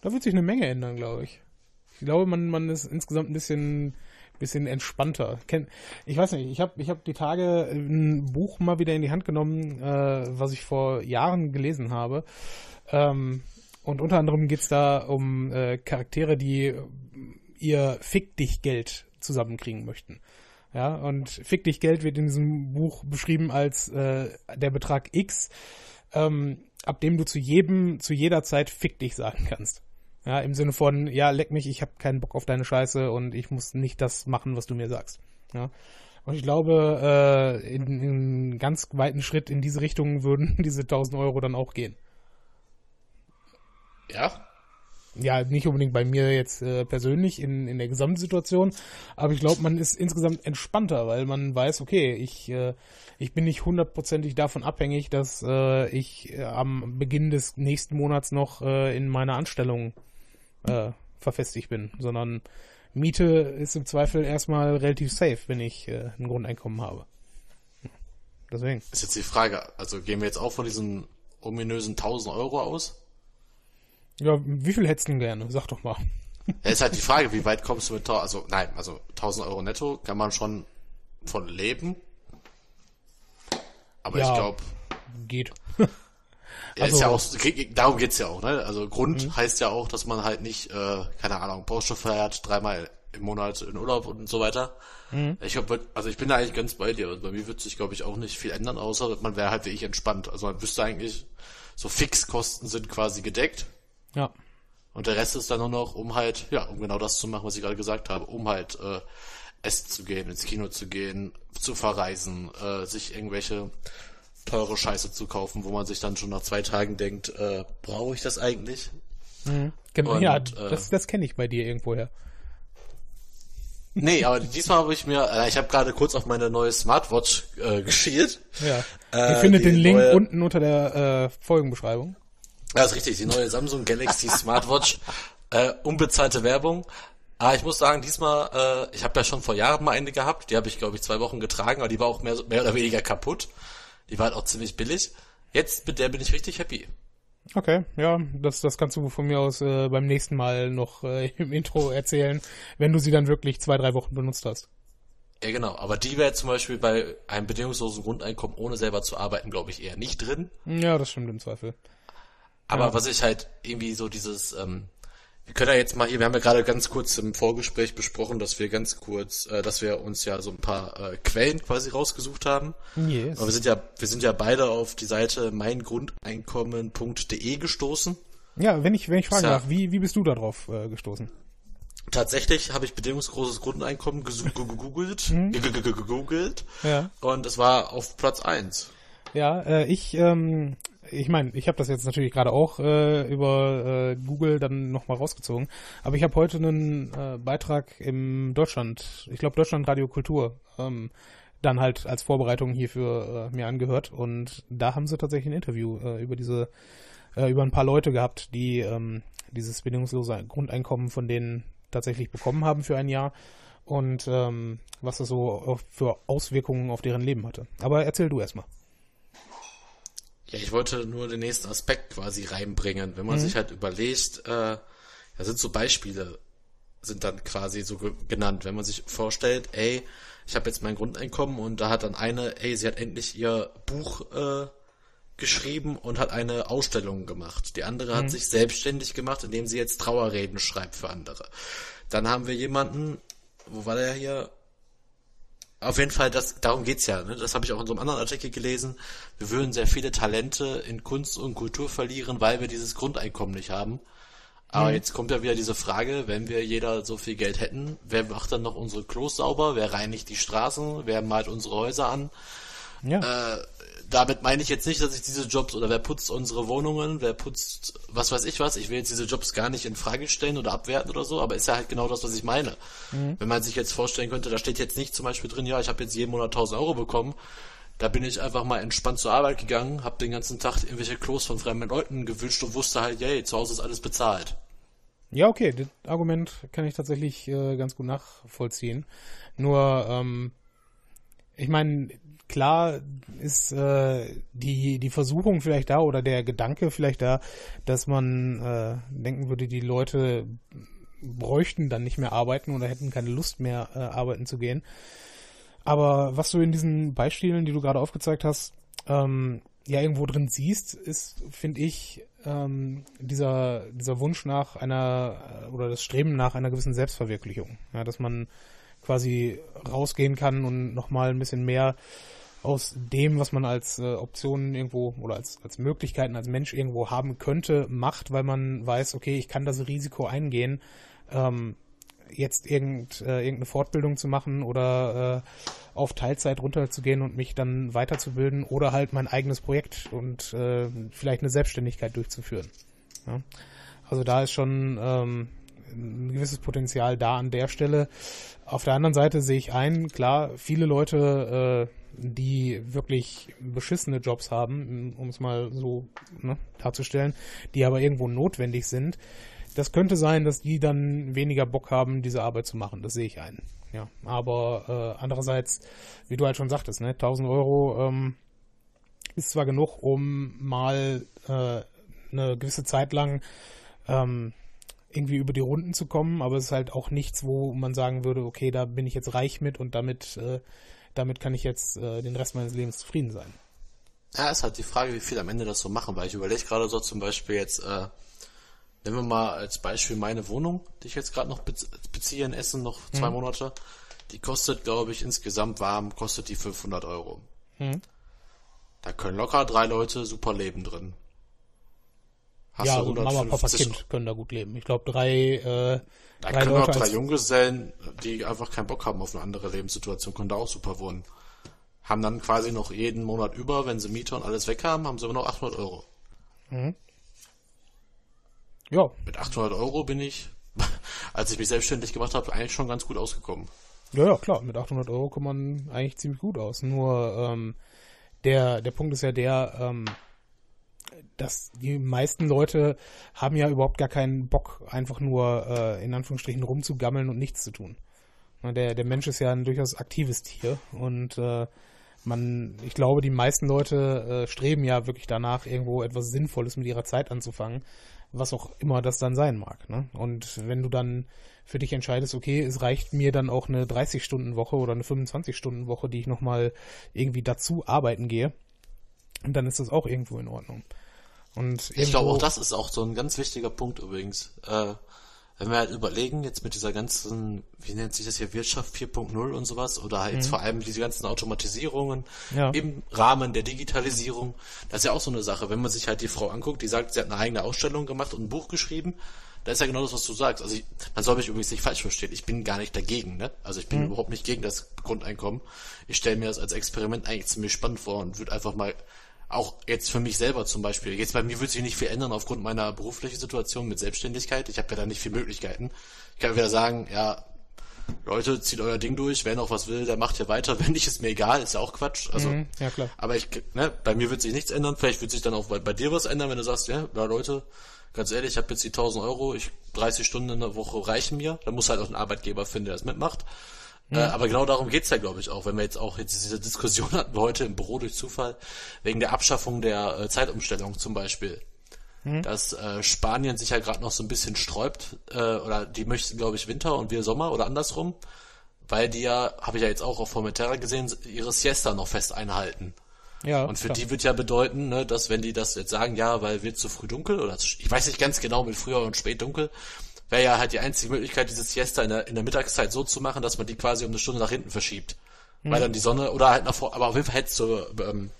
Da wird sich eine Menge ändern, glaube ich. Ich glaube, man, man ist insgesamt ein bisschen, bisschen entspannter. Ich weiß nicht, ich habe ich hab die Tage ein Buch mal wieder in die Hand genommen, äh, was ich vor Jahren gelesen habe. Ähm, und unter anderem geht's da um äh, Charaktere, die ihr Fick dich Geld zusammenkriegen möchten. Ja, und Fick dich Geld wird in diesem Buch beschrieben als äh, der Betrag X, ähm, ab dem du zu jedem, zu jeder Zeit Fick dich sagen kannst. Ja, im Sinne von, ja, leck mich, ich habe keinen Bock auf deine Scheiße und ich muss nicht das machen, was du mir sagst. Ja. Und ich glaube, äh, in, in ganz weiten Schritt in diese Richtung würden diese 1000 Euro dann auch gehen. Ja? Ja, nicht unbedingt bei mir jetzt äh, persönlich in, in der Gesamtsituation, aber ich glaube, man ist insgesamt entspannter, weil man weiß, okay, ich, äh, ich bin nicht hundertprozentig davon abhängig, dass äh, ich äh, am Beginn des nächsten Monats noch äh, in meiner Anstellung äh, verfestigt bin, sondern Miete ist im Zweifel erstmal relativ safe, wenn ich äh, ein Grundeinkommen habe. Deswegen. Ist jetzt die Frage, also gehen wir jetzt auch von diesen ominösen 1000 Euro aus? Ja, wie viel hättest du denn gerne? Sag doch mal. Ja, ist halt die Frage, wie weit kommst du mit 1000, also nein, also 1000 Euro netto kann man schon von leben. Aber Ja. ich glaube, Geht. Ja, Also- ist ja auch, darum geht's ja auch, ne? Also Grund heißt ja auch, dass man halt nicht, äh, keine Ahnung, Porsche feiert, dreimal im Monat in Urlaub und so weiter. Ich hab, also ich bin da eigentlich ganz bei dir. Also bei mir wird sich, glaube ich, auch nicht viel ändern, außer man wäre halt wie ich entspannt. Also man wüsste eigentlich, so Fixkosten sind quasi gedeckt. Ja. Und der Rest ist dann nur noch, um halt, ja, um genau das zu machen, was ich gerade gesagt habe, um halt äh, essen zu gehen, ins Kino zu gehen, zu verreisen, äh, sich irgendwelche teure Scheiße zu kaufen, wo man sich dann schon nach zwei Tagen denkt, äh, brauche ich das eigentlich? Genau, Und, ja, äh, das, das kenne ich bei dir irgendwoher. Nee, aber diesmal habe ich mir, äh, ich habe gerade kurz auf meine neue Smartwatch äh, geschielt. Ja. Äh, Ihr findet die den Link neue- unten unter der äh, Folgenbeschreibung. Ja, ist richtig, die neue Samsung Galaxy Smartwatch, äh, unbezahlte Werbung. Aber ich muss sagen, diesmal, äh, ich habe ja schon vor Jahren mal eine gehabt, die habe ich, glaube ich, zwei Wochen getragen, aber die war auch mehr, mehr oder weniger kaputt. Die war halt auch ziemlich billig. Jetzt mit der bin ich richtig happy. Okay, ja, das, das kannst du von mir aus äh, beim nächsten Mal noch äh, im Intro erzählen, wenn du sie dann wirklich zwei, drei Wochen benutzt hast. Ja, genau. Aber die wäre zum Beispiel bei einem bedingungslosen Grundeinkommen ohne selber zu arbeiten, glaube ich, eher nicht drin. Ja, das stimmt im Zweifel. Aber was ich halt irgendwie so dieses, ähm, wir können ja jetzt mal hier, wir haben ja gerade ganz kurz im Vorgespräch besprochen, dass wir ganz kurz, äh, dass wir uns ja so ein paar äh, Quellen quasi rausgesucht haben. Yes. Aber wir sind ja, wir sind ja beide auf die Seite meingrundeinkommen.de gestoßen. Ja, wenn ich, wenn ich fragen Ja. darf, wie, wie bist du da drauf äh, gestoßen? Tatsächlich habe ich bedingungsloses Grundeinkommen gegoogelt, ge- ge- ge- gegoogelt Ja. und es war auf Platz eins. Ja, äh, ich, ähm, ich meine, ich habe das jetzt natürlich gerade auch äh, über äh, Google dann nochmal rausgezogen, aber ich habe heute einen äh, Beitrag im Deutschland, ich glaube Deutschland Radio Kultur, ähm, dann halt als Vorbereitung hierfür äh, mir angehört und da haben sie tatsächlich ein Interview äh, über diese, äh, über ein paar Leute gehabt, die ähm, dieses bedingungslose Grundeinkommen von denen tatsächlich bekommen haben für ein Jahr und ähm, was das so für Auswirkungen auf deren Leben hatte. Aber erzähl du erstmal. Ja, ich wollte nur den nächsten Aspekt quasi reinbringen. Wenn man sich halt überlegt, äh, da sind so Beispiele, sind dann quasi so ge genannt. Wenn man sich vorstellt, ey, ich habe jetzt mein Grundeinkommen und da hat dann eine, ey, sie hat endlich ihr Buch äh, geschrieben und hat eine Ausstellung gemacht. Die andere hat sich selbstständig gemacht, indem sie jetzt Trauerreden schreibt für andere. Dann haben wir jemanden, wo war der hier? Auf jeden Fall, das, darum geht's ja. Ne? Das habe ich auch in so einem anderen Artikel gelesen. Wir würden sehr viele Talente in Kunst und Kultur verlieren, weil wir dieses Grundeinkommen nicht haben. Aber jetzt kommt ja wieder diese Frage, wenn wir jeder so viel Geld hätten, wer macht dann noch unsere Klos sauber? Wer reinigt die Straßen? Wer malt unsere Häuser an? Ja. Äh, damit meine ich jetzt nicht, dass ich diese Jobs oder wer putzt unsere Wohnungen, wer putzt was weiß ich was. Ich will jetzt diese Jobs gar nicht in Frage stellen oder abwerten oder so, aber ist ja halt genau das, was ich meine. Wenn man sich jetzt vorstellen könnte, da steht jetzt nicht zum Beispiel drin, ja, ich habe jetzt jeden Monat 1000 Euro bekommen. Da bin ich einfach mal entspannt zur Arbeit gegangen, habe den ganzen Tag irgendwelche Klos von fremden Leuten gewünscht und wusste halt, yay, zu Hause ist alles bezahlt. Ja, okay, das Argument kann ich tatsächlich äh, ganz gut nachvollziehen. Nur, ähm, ich meine, klar ist äh, die, die Versuchung vielleicht da oder der Gedanke vielleicht da, dass man äh, denken würde, die Leute bräuchten dann nicht mehr arbeiten oder hätten keine Lust mehr äh, arbeiten zu gehen. Aber was du in diesen Beispielen, die du gerade aufgezeigt hast, ähm, ja irgendwo drin siehst, ist, finde ich, ähm, dieser, dieser Wunsch nach einer äh, oder das Streben nach einer gewissen Selbstverwirklichung. Ja, dass man quasi rausgehen kann und nochmal ein bisschen mehr aus dem, was man als äh, Optionen irgendwo oder als, als Möglichkeiten als Mensch irgendwo haben könnte, macht, weil man weiß, okay, ich kann das Risiko eingehen, ähm, jetzt irgend, äh, irgendeine Fortbildung zu machen oder äh, auf Teilzeit runterzugehen und mich dann weiterzubilden oder halt mein eigenes Projekt und äh, vielleicht eine Selbstständigkeit durchzuführen. Ja? Also da ist schon ähm, ein gewisses Potenzial da an der Stelle. Auf der anderen Seite sehe ich ein, klar, viele Leute, äh, die wirklich beschissene Jobs haben, um es mal so ne, darzustellen, die aber irgendwo notwendig sind, das könnte sein, dass die dann weniger Bock haben, diese Arbeit zu machen. Das sehe ich ein. Ja, aber äh, andererseits, wie du halt schon sagtest, ne, 1000 Euro ähm, ist zwar genug, um mal äh, eine gewisse Zeit lang ähm, irgendwie über die Runden zu kommen, aber es ist halt auch nichts, wo man sagen würde, okay, da bin ich jetzt reich mit und damit, äh, damit kann ich jetzt äh, den Rest meines Lebens zufrieden sein. Ja, ist halt die Frage, wie viel am Ende das so machen, weil ich überlege gerade so zum Beispiel jetzt, äh, nehmen wir mal als Beispiel meine Wohnung, die ich jetzt gerade noch beziehe in Essen, noch zwei mhm. Monate. Die kostet, glaube ich, insgesamt warm, kostet die 500 Euro. Mhm. Da können locker drei Leute super leben drin. Hast ja, also Mama, Papa, Kind können da gut leben. Ich glaube, drei, äh, da drei können Leute auch drei Junggesellen, die einfach keinen Bock haben auf eine andere Lebenssituation, können da auch super wohnen. Haben dann quasi noch jeden Monat über, wenn sie Miete und alles weg haben, haben sie immer noch 800 Euro. Mhm. Ja. Mit 800 Euro bin ich, als ich mich selbstständig gemacht habe, eigentlich schon ganz gut ausgekommen. Ja, ja, klar. Mit 800 Euro kommt man eigentlich ziemlich gut aus. Nur ähm, der der Punkt ist ja der, ähm, dass die meisten Leute haben ja überhaupt gar keinen Bock, einfach nur äh, in Anführungsstrichen rumzugammeln und nichts zu tun. Der, der Mensch ist ja ein durchaus aktives Tier und äh, man, ich glaube, die meisten Leute äh, streben ja wirklich danach, irgendwo etwas Sinnvolles mit ihrer Zeit anzufangen, was auch immer das dann sein mag. Ne? Und wenn du dann für dich entscheidest, okay, es reicht mir dann auch eine 30-Stunden-Woche oder eine 25-Stunden-Woche, die ich nochmal irgendwie dazu arbeiten gehe, dann ist das auch irgendwo in Ordnung. Und ich glaube, auch das ist auch so ein ganz wichtiger Punkt übrigens. Äh, wenn wir halt überlegen, jetzt mit dieser ganzen, wie nennt sich das hier, Wirtschaft 4.0 und sowas, oder halt mhm. vor allem diese ganzen Automatisierungen ja. im Rahmen der Digitalisierung, das ist ja auch so eine Sache. Wenn man sich halt die Frau anguckt, die sagt, sie hat eine eigene Ausstellung gemacht und ein Buch geschrieben, da ist ja genau das, was du sagst. Also ich, man soll mich übrigens nicht falsch verstehen. Ich bin gar nicht dagegen, ne? Also ich bin mhm. überhaupt nicht gegen das Grundeinkommen. Ich stelle mir das als Experiment eigentlich ziemlich spannend vor und würde einfach mal auch jetzt für mich selber zum Beispiel, jetzt bei mir wird sich nicht viel ändern aufgrund meiner beruflichen Situation mit Selbstständigkeit. Ich habe ja da nicht viele Möglichkeiten. Ich kann wieder sagen, ja, Leute, zieht euer Ding durch, wer noch was will, der macht ja weiter, wenn nicht, ist mir egal, ist ja auch Quatsch. Also, mhm, ja, klar. Aber ich, ne, bei mir wird sich nichts ändern, vielleicht wird sich dann auch bei, bei dir was ändern, wenn du sagst, ja, ja Leute, ganz ehrlich, ich habe jetzt die 1000 Euro, ich 30 Stunden in der Woche reichen mir, da muss halt auch ein Arbeitgeber finden, der das mitmacht. Mhm. Äh, aber genau darum geht's ja, glaube ich, auch. Wenn wir jetzt auch jetzt diese Diskussion hatten wir heute im Büro durch Zufall, wegen der Abschaffung der äh, Zeitumstellung zum Beispiel. Mhm. Dass äh, Spanien sich ja gerade noch so ein bisschen sträubt, äh, oder die möchten, glaube ich, Winter und wir Sommer oder andersrum, weil die ja, habe ich ja jetzt auch auf Formentera gesehen, ihre Siesta noch fest einhalten. Ja, und für klar. die wird ja bedeuten, ne, dass wenn die das jetzt sagen, ja, weil wird zu früh dunkel, oder ich weiß nicht ganz genau mit früher und spät dunkel, wäre ja halt die einzige Möglichkeit, diese Siesta in der, in der Mittagszeit so zu machen, dass man die quasi um eine Stunde nach hinten verschiebt. Mhm. Weil dann die Sonne, oder halt nach vor, aber auf jeden Fall hätte es zur, ähm,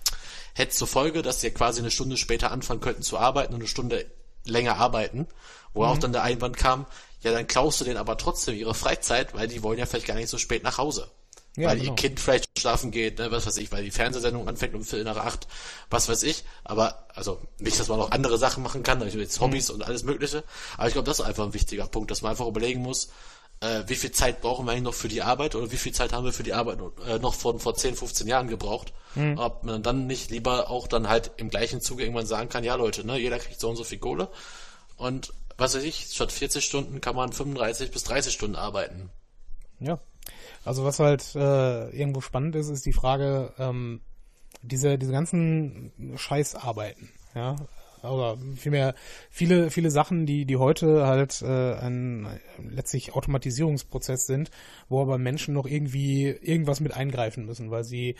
hätte zur Folge, dass sie quasi eine Stunde später anfangen könnten zu arbeiten und eine Stunde länger arbeiten, wo mhm. auch dann der Einwand kam, ja, dann klaust du denen aber trotzdem ihre Freizeit, weil die wollen ja vielleicht gar nicht so spät nach Hause. Ja, weil genau. ihr Kind vielleicht schlafen geht, ne, was weiß ich, weil die Fernsehsendung anfängt um Viertel nach acht, was weiß ich. Aber, also, nicht, dass man auch andere Sachen machen kann, also jetzt Hobbys mhm. und alles mögliche. Aber ich glaube, das ist einfach ein wichtiger Punkt, dass man einfach überlegen muss, äh, wie viel Zeit brauchen wir eigentlich noch für die Arbeit oder wie viel Zeit haben wir für die Arbeit äh, noch von vor 10, 15 Jahren gebraucht. Mhm. Ob man dann nicht lieber auch dann halt im gleichen Zuge irgendwann sagen kann, ja Leute, ne, jeder kriegt so und so viel Kohle. Und was weiß ich, statt 40 Stunden kann man 35 bis 30 Stunden arbeiten. Ja, also was halt äh, irgendwo spannend ist, ist die Frage, ähm, diese, diese ganzen Scheißarbeiten, ja, oder vielmehr viele, viele Sachen, die, die heute halt äh, ein letztlich Automatisierungsprozess sind, wo aber Menschen noch irgendwie irgendwas mit eingreifen müssen, weil sie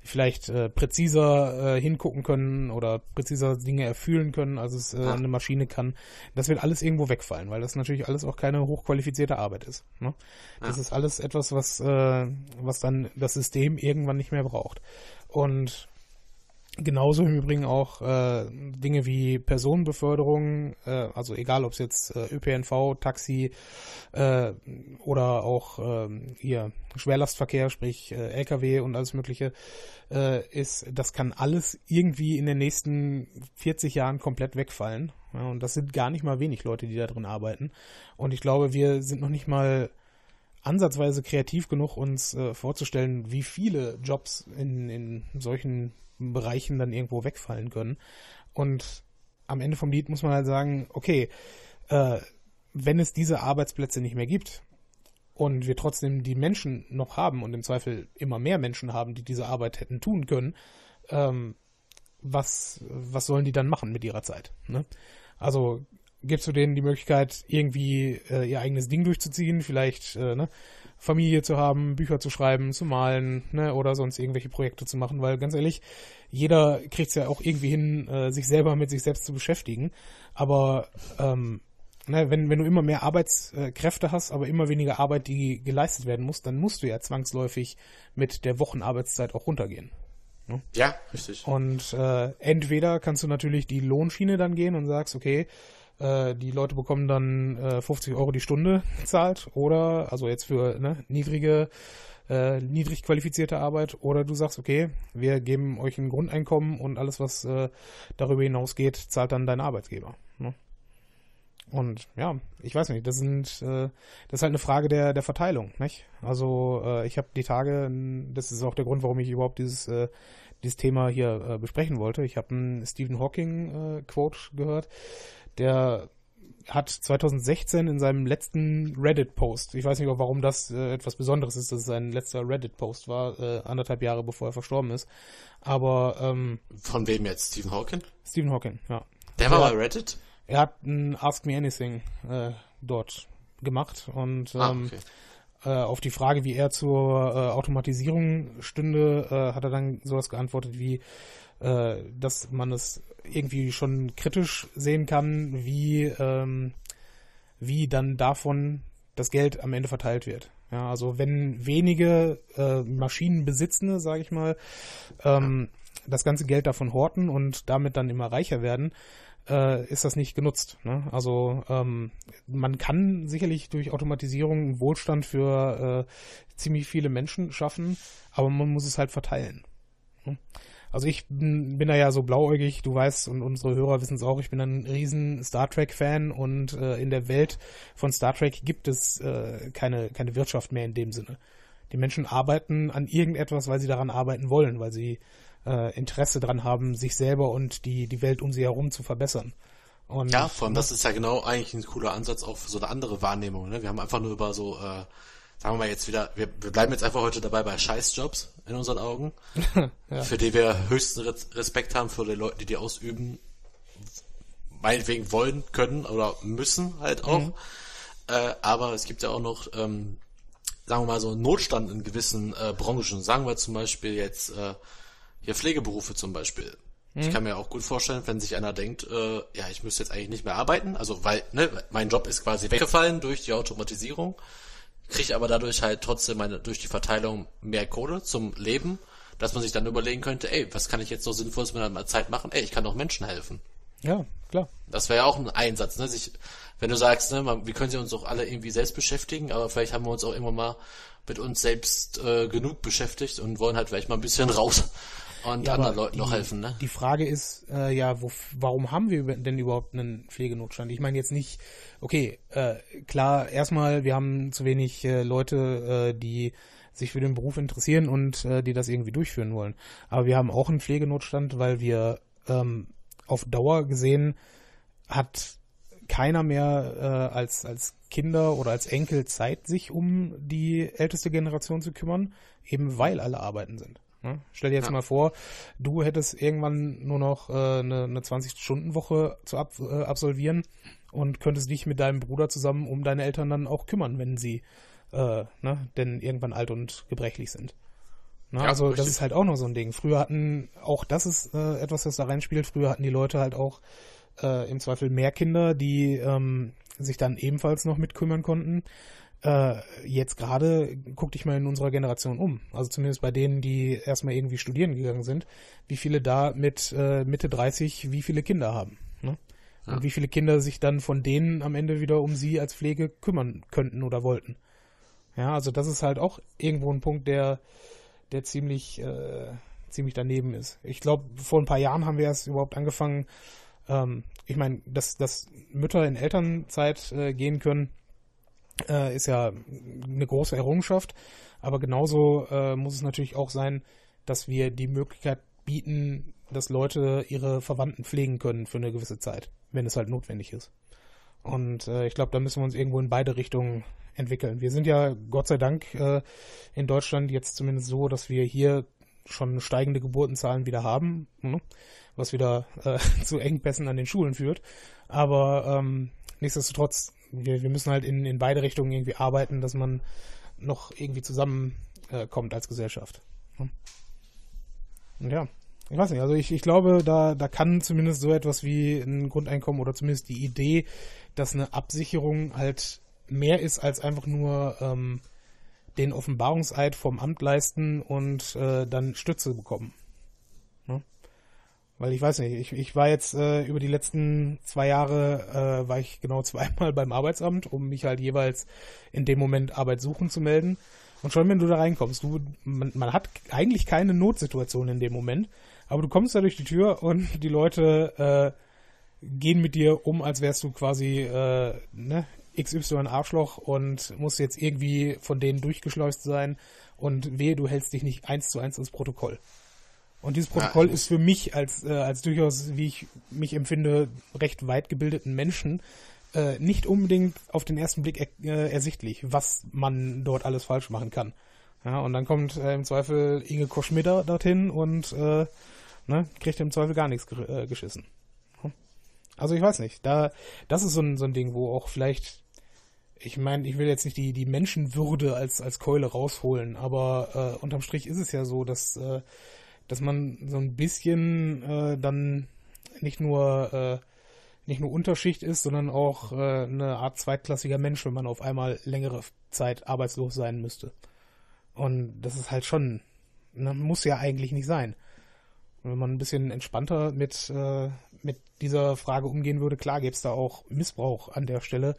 vielleicht äh, präziser äh, hingucken können oder präziser Dinge erfüllen können, als es äh, eine Maschine kann. Das wird alles irgendwo wegfallen, weil das natürlich alles auch keine hochqualifizierte Arbeit ist. Ne? Das ja. ist alles etwas, was, äh, was dann das System irgendwann nicht mehr braucht. Und Genauso im Übrigen auch äh, Dinge wie Personenbeförderung, äh, also egal ob es jetzt äh, ÖPNV, Taxi äh, oder auch äh, hier Schwerlastverkehr, sprich äh, LKW und alles Mögliche äh, ist, das kann alles irgendwie in den nächsten 40 Jahren komplett wegfallen. Ja, und das sind gar nicht mal wenig Leute, die da drin arbeiten. Und ich glaube, wir sind noch nicht mal ansatzweise kreativ genug, uns äh, vorzustellen, wie viele Jobs in, in solchen Bereichen dann irgendwo wegfallen können. Und am Ende vom Lied muss man halt sagen, okay, äh, wenn es diese Arbeitsplätze nicht mehr gibt und wir trotzdem die Menschen noch haben und im Zweifel immer mehr Menschen haben, die diese Arbeit hätten tun können, ähm, was, was sollen die dann machen mit ihrer Zeit? Ne? Also gibst du denen die Möglichkeit, irgendwie äh, ihr eigenes Ding durchzuziehen, vielleicht äh, ne, Familie zu haben, Bücher zu schreiben, zu malen, ne, oder sonst irgendwelche Projekte zu machen, weil ganz ehrlich, jeder kriegt es ja auch irgendwie hin, äh, sich selber mit sich selbst zu beschäftigen. Aber ähm, ne, wenn, wenn du immer mehr Arbeitskräfte hast, aber immer weniger Arbeit, die geleistet werden muss, dann musst du ja zwangsläufig mit der Wochenarbeitszeit auch runtergehen. Ne? Ja, richtig. Und äh, entweder kannst du natürlich die Lohnschiene dann gehen und sagst, okay, äh, die Leute bekommen dann äh, 50 Euro die Stunde bezahlt oder, also jetzt für ne, niedrige äh, niedrig qualifizierte Arbeit oder du sagst, okay, wir geben euch ein Grundeinkommen und alles, was äh, darüber hinausgeht, zahlt dann dein Arbeitgeber. Ne? Und ja, ich weiß nicht, das sind äh, das ist halt eine Frage der der Verteilung, nicht? Also äh, ich habe die Tage, das ist auch der Grund, warum ich überhaupt dieses äh, dieses Thema hier äh, besprechen wollte. Ich habe einen Stephen Hawking äh, Quote gehört, der hat 2016 in seinem letzten Reddit-Post, ich weiß nicht warum das äh, etwas Besonderes ist, dass es sein letzter Reddit-Post war, äh, anderthalb Jahre bevor er verstorben ist. Aber ähm, von wem jetzt? Stephen Hawking? Stephen Hawking, ja. Der war bei Reddit? Er hat ein Ask Me Anything äh, dort gemacht und ah, ähm, okay. äh, auf die Frage, wie er zur äh, Automatisierung stünde, äh, hat er dann sowas geantwortet wie, äh, dass man es irgendwie schon kritisch sehen kann, wie, ähm, wie dann davon das Geld am Ende verteilt wird. Ja, also wenn wenige äh, Maschinenbesitzende, sage ich mal, ähm, das ganze Geld davon horten und damit dann immer reicher werden, äh, ist das nicht genutzt. Ne? Also ähm, man kann sicherlich durch Automatisierung Wohlstand für äh, ziemlich viele Menschen schaffen, aber man muss es halt verteilen. Ne? Also ich bin, bin da ja so blauäugig, du weißt, und unsere Hörer wissen es auch, ich bin ein riesen Star Trek-Fan und äh, in der Welt von Star Trek gibt es äh, keine, keine Wirtschaft mehr in dem Sinne. Die Menschen arbeiten an irgendetwas, weil sie daran arbeiten wollen, weil sie äh, Interesse daran haben, sich selber und die, die Welt um sie herum zu verbessern. Und, ja, vor allem das ist ja genau eigentlich ein cooler Ansatz auch für so eine andere Wahrnehmung. Ne? Wir haben einfach nur über so, äh, sagen wir mal jetzt wieder, wir, wir bleiben jetzt einfach heute dabei bei Scheißjobs in unseren Augen, ja. für die wir höchsten Respekt haben für die Leute, die die ausüben, meinetwegen wollen, können oder müssen halt auch. Mhm. Äh, aber es gibt ja auch noch, ähm, sagen wir mal so Notstand in gewissen äh, Branchen. Sagen wir zum Beispiel jetzt äh, hier Pflegeberufe zum Beispiel. Mhm. Ich kann mir auch gut vorstellen, wenn sich einer denkt, äh, ja, ich müsste jetzt eigentlich nicht mehr arbeiten, also weil ne, mein Job ist quasi weggefallen durch die Automatisierung, kriege aber dadurch halt trotzdem meine durch die Verteilung mehr Kohle zum Leben, dass man sich dann überlegen könnte, ey, was kann ich jetzt noch sinnvolles mit meiner Zeit machen? Ey, ich kann doch Menschen helfen. Ja, klar. Das wäre ja auch ein Einsatz, ne? Sich, wenn du sagst, ne, wir können sie uns auch alle irgendwie selbst beschäftigen, aber vielleicht haben wir uns auch immer mal mit uns selbst äh, genug beschäftigt und wollen halt vielleicht mal ein bisschen raus und ja, anderen Leuten die, noch helfen, ne? Die Frage ist äh, ja, wo, warum haben wir denn überhaupt einen Pflegenotstand? Ich meine jetzt nicht, okay, äh, klar, erstmal, wir haben zu wenig äh, Leute, äh, die sich für den Beruf interessieren und äh, die das irgendwie durchführen wollen. Aber wir haben auch einen Pflegenotstand, weil wir ähm, auf Dauer gesehen hat keiner mehr äh, als, als Kinder oder als Enkel Zeit, sich um die älteste Generation zu kümmern, eben weil alle arbeiten sind. Ne? Stell dir jetzt ja. mal vor, du hättest irgendwann nur noch äh, eine, eine 20-Stunden-Woche zu ab, äh, absolvieren und könntest dich mit deinem Bruder zusammen um deine Eltern dann auch kümmern, wenn sie äh, ne, denn irgendwann alt und gebrechlich sind. Ne? Ja, also richtig. das ist halt auch noch so ein Ding. Früher hatten, auch das ist äh, etwas, was da reinspielt, früher hatten die Leute halt auch äh, im Zweifel mehr Kinder, die ähm, sich dann ebenfalls noch mitkümmern konnten äh, jetzt gerade guck dich mal in unserer Generation um. Also zumindest bei denen, die erstmal irgendwie studieren gegangen sind, wie viele da mit äh, Mitte 30, wie viele Kinder haben. Ne? Ja. Und wie viele Kinder sich dann von denen am Ende wieder um sie als Pflege kümmern könnten oder wollten. Ja, also das ist halt auch irgendwo ein Punkt, der, der ziemlich, äh, ziemlich daneben ist. Ich glaube, vor ein paar Jahren haben wir erst überhaupt angefangen, ähm, ich meine, dass, dass Mütter in Elternzeit äh, gehen können, äh, ist ja eine große Errungenschaft. Aber genauso äh, muss es natürlich auch sein, dass wir die Möglichkeit bieten, dass Leute ihre Verwandten pflegen können für eine gewisse Zeit, wenn es halt notwendig ist. Und äh, ich glaube, da müssen wir uns irgendwo in beide Richtungen entwickeln. Wir sind ja Gott sei Dank äh, in Deutschland jetzt zumindest so, dass wir hier schon steigende Geburtenzahlen wieder haben, ne? was wieder äh, zu Engpässen an den Schulen führt. Aber ähm, nichtsdestotrotz wir, wir müssen halt in, in beide Richtungen irgendwie arbeiten, dass man noch irgendwie zusammenkommt äh, als Gesellschaft. Hm? Ja, ich weiß nicht, also ich, ich glaube, da, da kann zumindest so etwas wie ein Grundeinkommen oder zumindest die Idee, dass eine Absicherung halt mehr ist als einfach nur ähm, den Offenbarungseid vom Amt leisten und äh, dann Stütze bekommen. Weil ich weiß nicht, ich, ich war jetzt äh, über die letzten zwei Jahre, äh, war ich genau zweimal beim Arbeitsamt, um mich halt jeweils in dem Moment Arbeit suchen zu melden. Und schon wenn du da reinkommst, du, man, man hat eigentlich keine Notsituation in dem Moment, aber du kommst da durch die Tür und die Leute äh, gehen mit dir um, als wärst du quasi äh, ne, XY Arschloch und musst jetzt irgendwie von denen durchgeschleust sein und wehe, du hältst dich nicht eins zu eins ins Protokoll. Und dieses Protokoll ja, ist für mich als, äh, als durchaus, wie ich mich empfinde, recht weit gebildeten Menschen äh, nicht unbedingt auf den ersten Blick er, äh, ersichtlich, was man dort alles falsch machen kann. Ja, und dann kommt äh, im Zweifel Inge Koschmider dorthin und äh, ne, kriegt im Zweifel gar nichts äh, geschissen. Also ich weiß nicht, da das ist so ein, so ein Ding, wo auch vielleicht, ich meine, ich will jetzt nicht die, die Menschenwürde als, als Keule rausholen, aber äh, unterm Strich ist es ja so, dass, äh, dass man so ein bisschen äh, dann nicht nur äh, nicht nur Unterschicht ist, sondern auch äh, eine Art zweitklassiger Mensch, wenn man auf einmal längere Zeit arbeitslos sein müsste. Und das ist halt schon, ne, muss ja eigentlich nicht sein. wenn man ein bisschen entspannter mit, äh, mit dieser Frage umgehen würde, klar gäbe es da auch Missbrauch an der Stelle,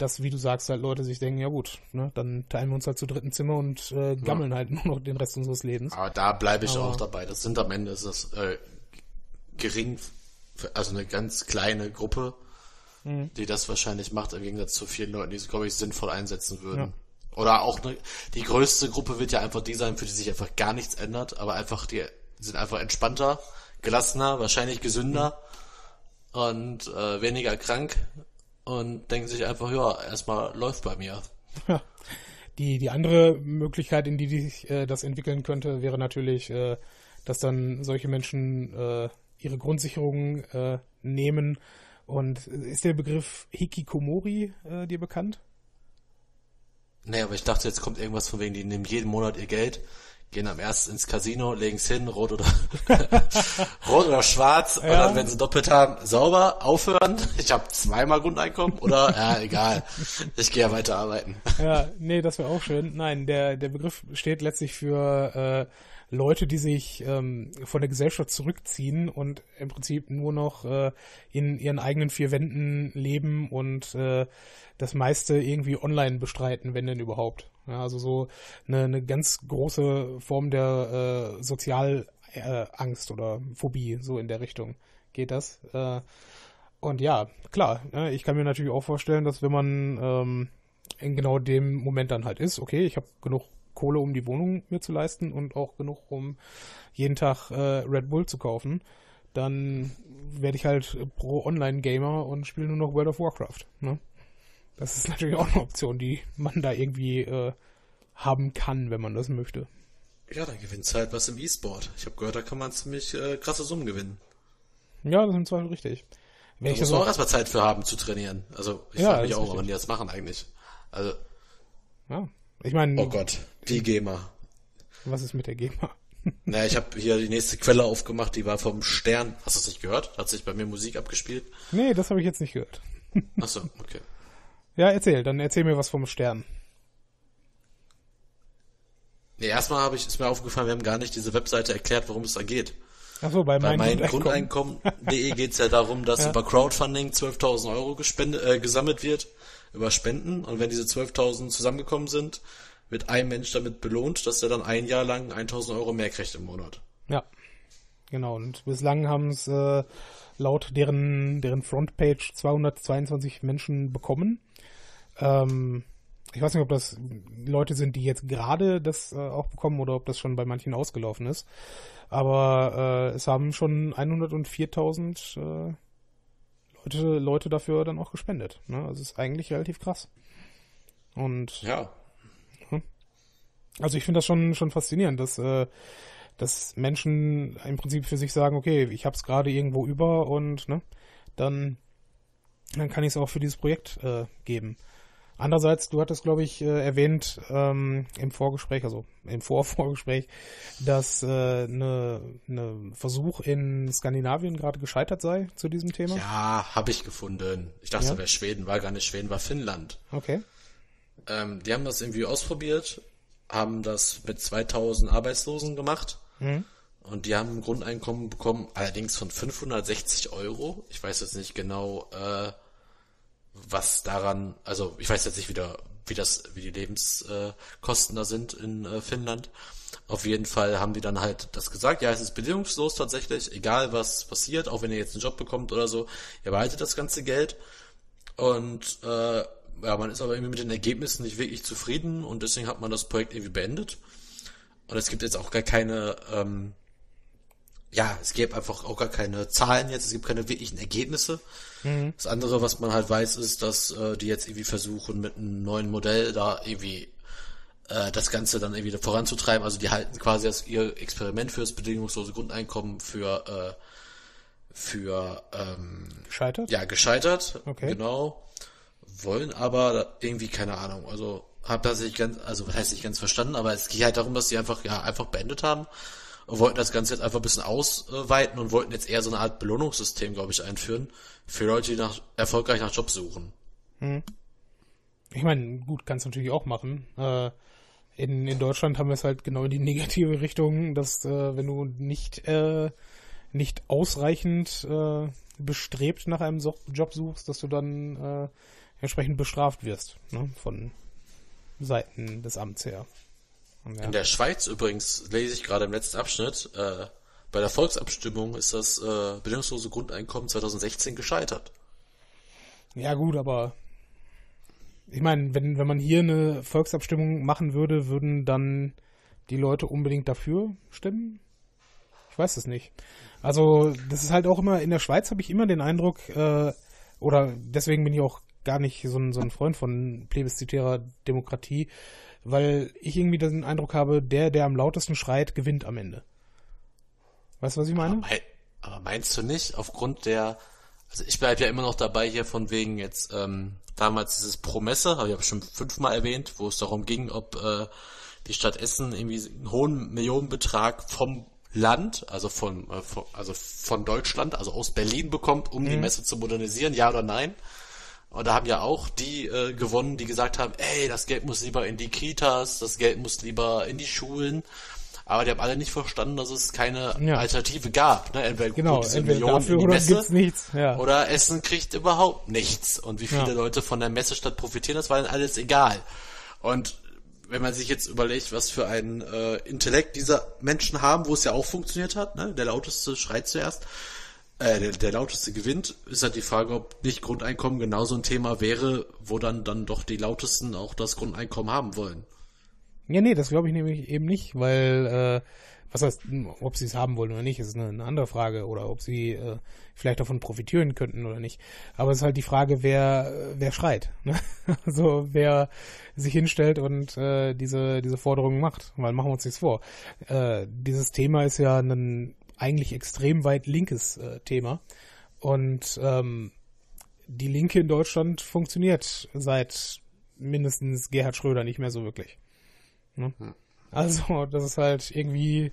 dass, wie du sagst, halt Leute sich denken, ja gut, ne, dann teilen wir uns halt zu dritten Zimmer und äh, gammeln ja. halt nur noch den Rest unseres Lebens. Aber da bleibe ich Aber, auch dabei. Das sind am Ende ist das äh, gering also eine ganz kleine Gruppe, mhm. die das wahrscheinlich macht, im Gegensatz zu vielen Leuten, die es, glaube ich, sinnvoll einsetzen würden. Ja. Oder auch eine, die größte Gruppe wird ja einfach die sein, für die sich einfach gar nichts ändert, aber einfach die sind einfach entspannter, gelassener, wahrscheinlich gesünder mhm. und äh, weniger krank und denken sich einfach, ja, erstmal läuft bei mir. Ja. Die, die andere Möglichkeit, in die sich äh, das entwickeln könnte, wäre natürlich, äh, dass dann solche Menschen äh, ihre Grundsicherung äh, nehmen. Und ist der Begriff Hikikomori äh, dir bekannt? Nee, aber ich dachte, jetzt kommt irgendwas von wegen, die nehmen jeden Monat ihr Geld, gehen am ersten ins Casino, legen es hin, rot oder rot oder schwarz, ja. und dann, wenn sie doppelt haben, sauber, aufhören. Ich habe zweimal Grundeinkommen oder ja, egal. Ich gehe ja weiter arbeiten. Ja, nee, das wäre auch schön. Nein, der, der Begriff steht letztlich für äh, Leute, die sich ähm, von der Gesellschaft zurückziehen und im Prinzip nur noch äh, in ihren eigenen vier Wänden leben und äh, das meiste irgendwie online bestreiten, wenn denn überhaupt. Ja, also so eine, eine ganz große Form der äh, Sozialangst äh, oder Phobie, so in der Richtung geht das. Äh, und ja, klar, ne, ich kann mir natürlich auch vorstellen, dass wenn man ähm, in genau dem Moment dann halt ist, okay, ich habe genug Kohle, um die Wohnung mir zu leisten und auch genug, um jeden Tag äh, Red Bull zu kaufen, dann werde ich halt pro Online-Gamer und spiele nur noch World of Warcraft. Ne? Das ist natürlich auch eine Option, die man da irgendwie äh, haben kann, wenn man das möchte. Ja, dann gewinnt halt was im E-Sport. Ich habe gehört, da kann man ziemlich äh, krasse Summen gewinnen. Ja, das ist im Zweifel richtig. Wenn da muss man auch erstmal Zeit für haben zu trainieren. Also ich ja, frage mich auch, wann die das machen eigentlich. Also. Ja, ich meine. Oh Gott, die GEMA. Was ist mit der GEMA? naja, ich habe hier die nächste Quelle aufgemacht, die war vom Stern. Hast du das nicht gehört? Hat sich bei mir Musik abgespielt? Nee, das habe ich jetzt nicht gehört. Ach so, okay. Ja, erzähl, dann erzähl mir was vom Stern. Nee, erstmal habe ich, ist mir aufgefallen, wir haben gar nicht diese Webseite erklärt, worum es da geht. Ach so, bei, bei mein Grundeinkommen.de geht es ja darum, dass ja. über Crowdfunding 12.000 Euro äh, gesammelt wird über Spenden. Und wenn diese 12.000 zusammengekommen sind, wird ein Mensch damit belohnt, dass er dann ein Jahr lang 1.000 Euro mehr kriegt im Monat. Ja, genau. Und bislang haben es äh, laut deren, deren Frontpage 222 Menschen bekommen. Ähm, ich weiß nicht, ob das Leute sind, die jetzt gerade das äh, auch bekommen oder ob das schon bei manchen ausgelaufen ist. Aber äh, es haben schon 104.000 äh, Leute, Leute dafür dann auch gespendet. Ne? Also ist eigentlich relativ krass. Und ja. Hm. Also ich finde das schon schon faszinierend, dass äh, dass Menschen im Prinzip für sich sagen, okay, ich habe es gerade irgendwo über und ne, dann dann kann ich es auch für dieses Projekt äh, geben. Andererseits, du hattest, glaube ich, äh, erwähnt ähm, im Vorgespräch, also im Vorvorgespräch, dass äh, ne ne Versuch in Skandinavien gerade gescheitert sei zu diesem Thema. Ja, habe ich gefunden. Ich dachte, Ja? es wäre Schweden, war gar nicht Schweden, war Finnland. Okay. Ähm, die haben das irgendwie ausprobiert, haben das mit 2000 Arbeitslosen gemacht Mhm. und die haben ein Grundeinkommen bekommen, allerdings von 560 Euro. Ich weiß jetzt nicht genau, äh, was daran, also ich weiß jetzt nicht wieder, wie das, wie die Lebenskosten Kosten da sind in äh, Finnland. Auf jeden Fall haben die dann halt das gesagt, ja, es ist bedingungslos tatsächlich, egal was passiert, auch wenn ihr jetzt einen Job bekommt oder so, ihr behaltet das ganze Geld. Und äh, ja, man ist aber irgendwie mit den Ergebnissen nicht wirklich zufrieden und deswegen hat man das Projekt irgendwie beendet. Und es gibt jetzt auch gar keine, ähm, ja, es gibt einfach auch gar keine Zahlen jetzt, es gibt keine wirklichen Ergebnisse. Das andere, was man halt weiß, ist, dass äh, die jetzt irgendwie versuchen, mit einem neuen Modell da irgendwie äh, das Ganze dann irgendwie voranzutreiben. Also die halten quasi das ihr Experiment für das bedingungslose Grundeinkommen für äh, für ähm, Gescheitert? ja, gescheitert. Okay. Genau. Wollen aber irgendwie, keine Ahnung, also hab das nicht ganz, also was heißt nicht ganz verstanden, aber es geht halt darum, dass sie einfach, ja, einfach beendet haben und wollten das Ganze jetzt einfach ein bisschen ausweiten und wollten jetzt eher so eine Art Belohnungssystem, glaube ich, einführen für Leute, die nach, erfolgreich nach Jobs suchen. Ich meine, gut, kannst du natürlich auch machen. Äh, in, in Deutschland haben wir es halt genau in die negative Richtung, dass äh, wenn du nicht äh, nicht ausreichend äh, bestrebt nach einem so Job suchst, dass du dann äh, entsprechend bestraft wirst ne? von Seiten des Amts her. Ja. In der Schweiz übrigens, lese ich gerade im letzten Abschnitt, äh, bei der Volksabstimmung ist das äh, bedingungslose Grundeinkommen 2016 gescheitert. Ja gut, aber ich meine, wenn, wenn man hier eine Volksabstimmung machen würde, würden dann die Leute unbedingt dafür stimmen? Ich weiß es nicht. Also das ist halt auch immer, in der Schweiz habe ich immer den Eindruck, äh, oder deswegen bin ich auch gar nicht so ein, so ein Freund von plebiszitärer Demokratie, weil ich irgendwie den Eindruck habe, der, der am lautesten schreit, gewinnt am Ende. Weißt du, was ich meine? Mei- Aber meinst du nicht, aufgrund der, also ich bleib ja immer noch dabei hier von wegen jetzt, ähm, damals dieses Promesse, habe ich ja schon fünfmal erwähnt, wo es darum ging, ob äh, die Stadt Essen irgendwie einen hohen Millionenbetrag vom Land, also von, äh, von also von Deutschland, also aus Berlin bekommt, um die Messe zu modernisieren, ja oder nein? Und da haben ja auch die äh, gewonnen, die gesagt haben, ey, das Geld muss lieber in die Kitas, das Geld muss lieber in die Schulen. Aber die haben alle nicht verstanden, dass es keine Ja. Alternative gab. Ne? Entweder Genau, diese entweder Millionen dafür in die oder Messe, gibt's nichts. Ja. oder Essen kriegt überhaupt nichts. Und wie viele Ja. Leute von der Messestadt profitieren, das war dann alles egal. Und wenn man sich jetzt überlegt, was für ein äh, Intellekt dieser Menschen haben, wo es ja auch funktioniert hat, ne? der lauteste schreit zuerst, äh, der, der lauteste gewinnt, ist halt die Frage, ob nicht Grundeinkommen genauso ein Thema wäre, wo dann dann doch die lautesten auch das Grundeinkommen haben wollen. Ja, nee, das glaube ich nämlich eben nicht, weil, äh, was heißt, ob sie es haben wollen oder nicht, ist eine, eine andere Frage oder ob sie äh, vielleicht davon profitieren könnten oder nicht. Aber es ist halt die Frage, wer, wer schreit. Ne? Also wer sich hinstellt und äh, diese, diese Forderungen macht. Weil machen wir uns nichts vor. Äh, dieses Thema ist ja ein eigentlich extrem weit linkes äh, Thema. Und ähm, die Linke in Deutschland funktioniert seit mindestens Gerhard Schröder nicht mehr so wirklich. Ne? Also, das ist halt irgendwie,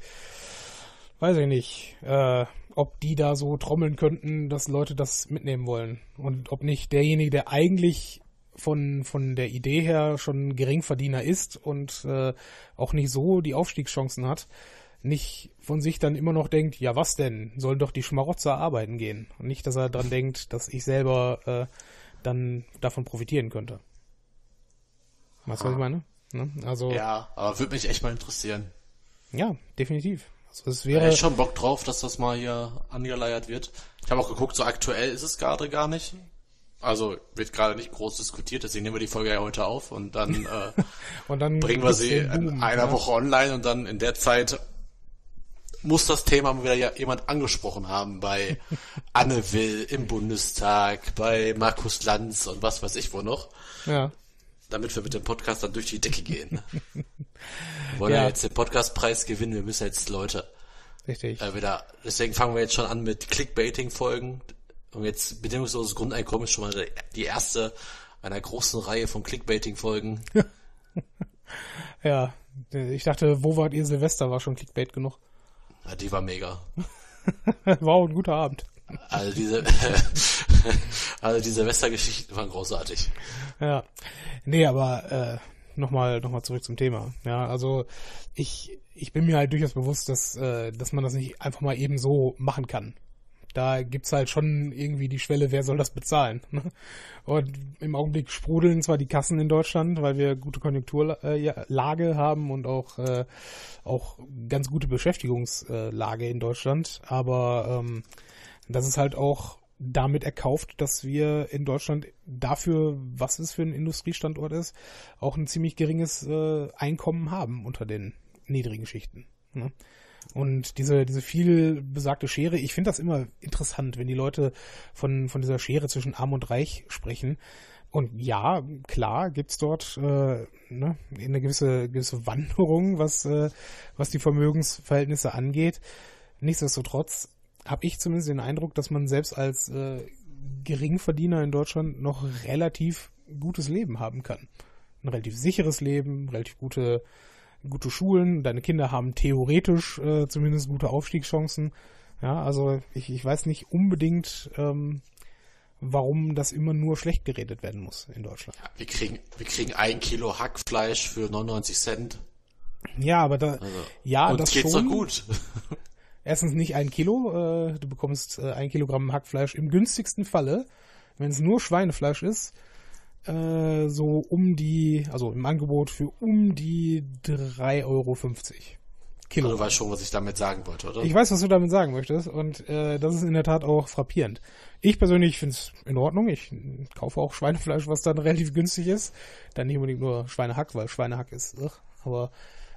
weiß ich nicht, äh, ob die da so trommeln könnten, dass Leute das mitnehmen wollen. Und ob nicht derjenige, der eigentlich von, von der Idee her schon Geringverdiener ist und äh, auch nicht so die Aufstiegschancen hat, nicht von sich dann immer noch denkt, ja was denn, sollen doch die Schmarotzer arbeiten gehen. Und nicht, dass er dran denkt, dass ich selber äh, dann davon profitieren könnte. Weißt du, was ich meine? Ne? Also, ja, Ja, aber würde mich echt mal interessieren. definitiv. Also es Ja, wäre, ich schon Bock drauf, dass das mal hier angeleiert wird. Ich habe auch geguckt, so aktuell ist es gerade gar nicht. Also wird gerade nicht groß diskutiert, deswegen nehmen wir die Folge ja heute auf und dann äh, und dann bringen wir sie den in Boom, einer ne? Woche online und dann in der Zeit muss das Thema mal wieder ja jemand angesprochen haben bei Anne Will im Bundestag, bei Markus Lanz und was weiß ich wo noch, Ja, damit wir mit dem Podcast dann durch die Decke gehen. wir wollen ja. Ja. jetzt den Podcastpreis gewinnen, wir müssen jetzt Leute richtig. äh, wieder, deswegen fangen wir jetzt schon an mit Clickbaiting-Folgen. Und jetzt bedingungsloses Grundeinkommen ist schon mal die erste, einer großen Reihe von Clickbaiting-Folgen. ja, ich dachte, wo wart ihr Silvester war schon Clickbait genug. Ja, die war mega. wow, ein guter Abend. Also diese, also die Silvestergeschichten waren großartig. Ja. Nee, aber äh, nochmal noch mal zurück zum Thema. Ja, also ich, ich bin mir halt durchaus bewusst, dass, äh, dass man das nicht einfach mal eben so machen kann. Da gibt's halt schon irgendwie die Schwelle, wer soll das bezahlen? Ne? Und im Augenblick sprudeln zwar die Kassen in Deutschland, weil wir gute Konjunkturlage haben und auch, äh, auch ganz gute Beschäftigungslage in Deutschland, aber ähm, das ist halt auch damit erkauft, dass wir in Deutschland dafür, was es für ein Industriestandort ist, auch ein ziemlich geringes äh, Einkommen haben unter den niedrigen Schichten. Ne? Und diese, diese viel besagte Schere, ich finde das immer interessant, wenn die Leute von, von dieser Schere zwischen Arm und Reich sprechen. Und ja, klar gibt's dort äh, ne, eine gewisse, gewisse Wanderung, was, äh, was die Vermögensverhältnisse angeht. Nichtsdestotrotz habe ich zumindest den Eindruck, dass man selbst als äh, Geringverdiener in Deutschland noch relativ gutes Leben haben kann. Ein relativ sicheres Leben, relativ gute, gute Schulen. Deine Kinder haben theoretisch äh, zumindest gute Aufstiegschancen. Ja, also ich, ich weiß nicht unbedingt, ähm, warum das immer nur schlecht geredet werden muss in Deutschland. Ja, wir kriegen, wir kriegen ein Kilo Hackfleisch für 99 Cent. Ja, aber da, also, ja, das geht's schon. gut. erstens nicht ein Kilo, äh, du bekommst äh, ein Kilogramm Hackfleisch im günstigsten Falle, wenn es nur Schweinefleisch ist, äh, so um die, also im Angebot für um die 3,50 Euro. Kilo. Also du weißt schon, was ich damit sagen wollte, oder? Ich weiß, was du damit sagen möchtest und äh, das ist in der Tat auch frappierend. Ich persönlich finde es in Ordnung. Ich kaufe auch Schweinefleisch, was dann relativ günstig ist. Dann nicht unbedingt nur Schweinehack, weil Schweinehack ist, ugh, aber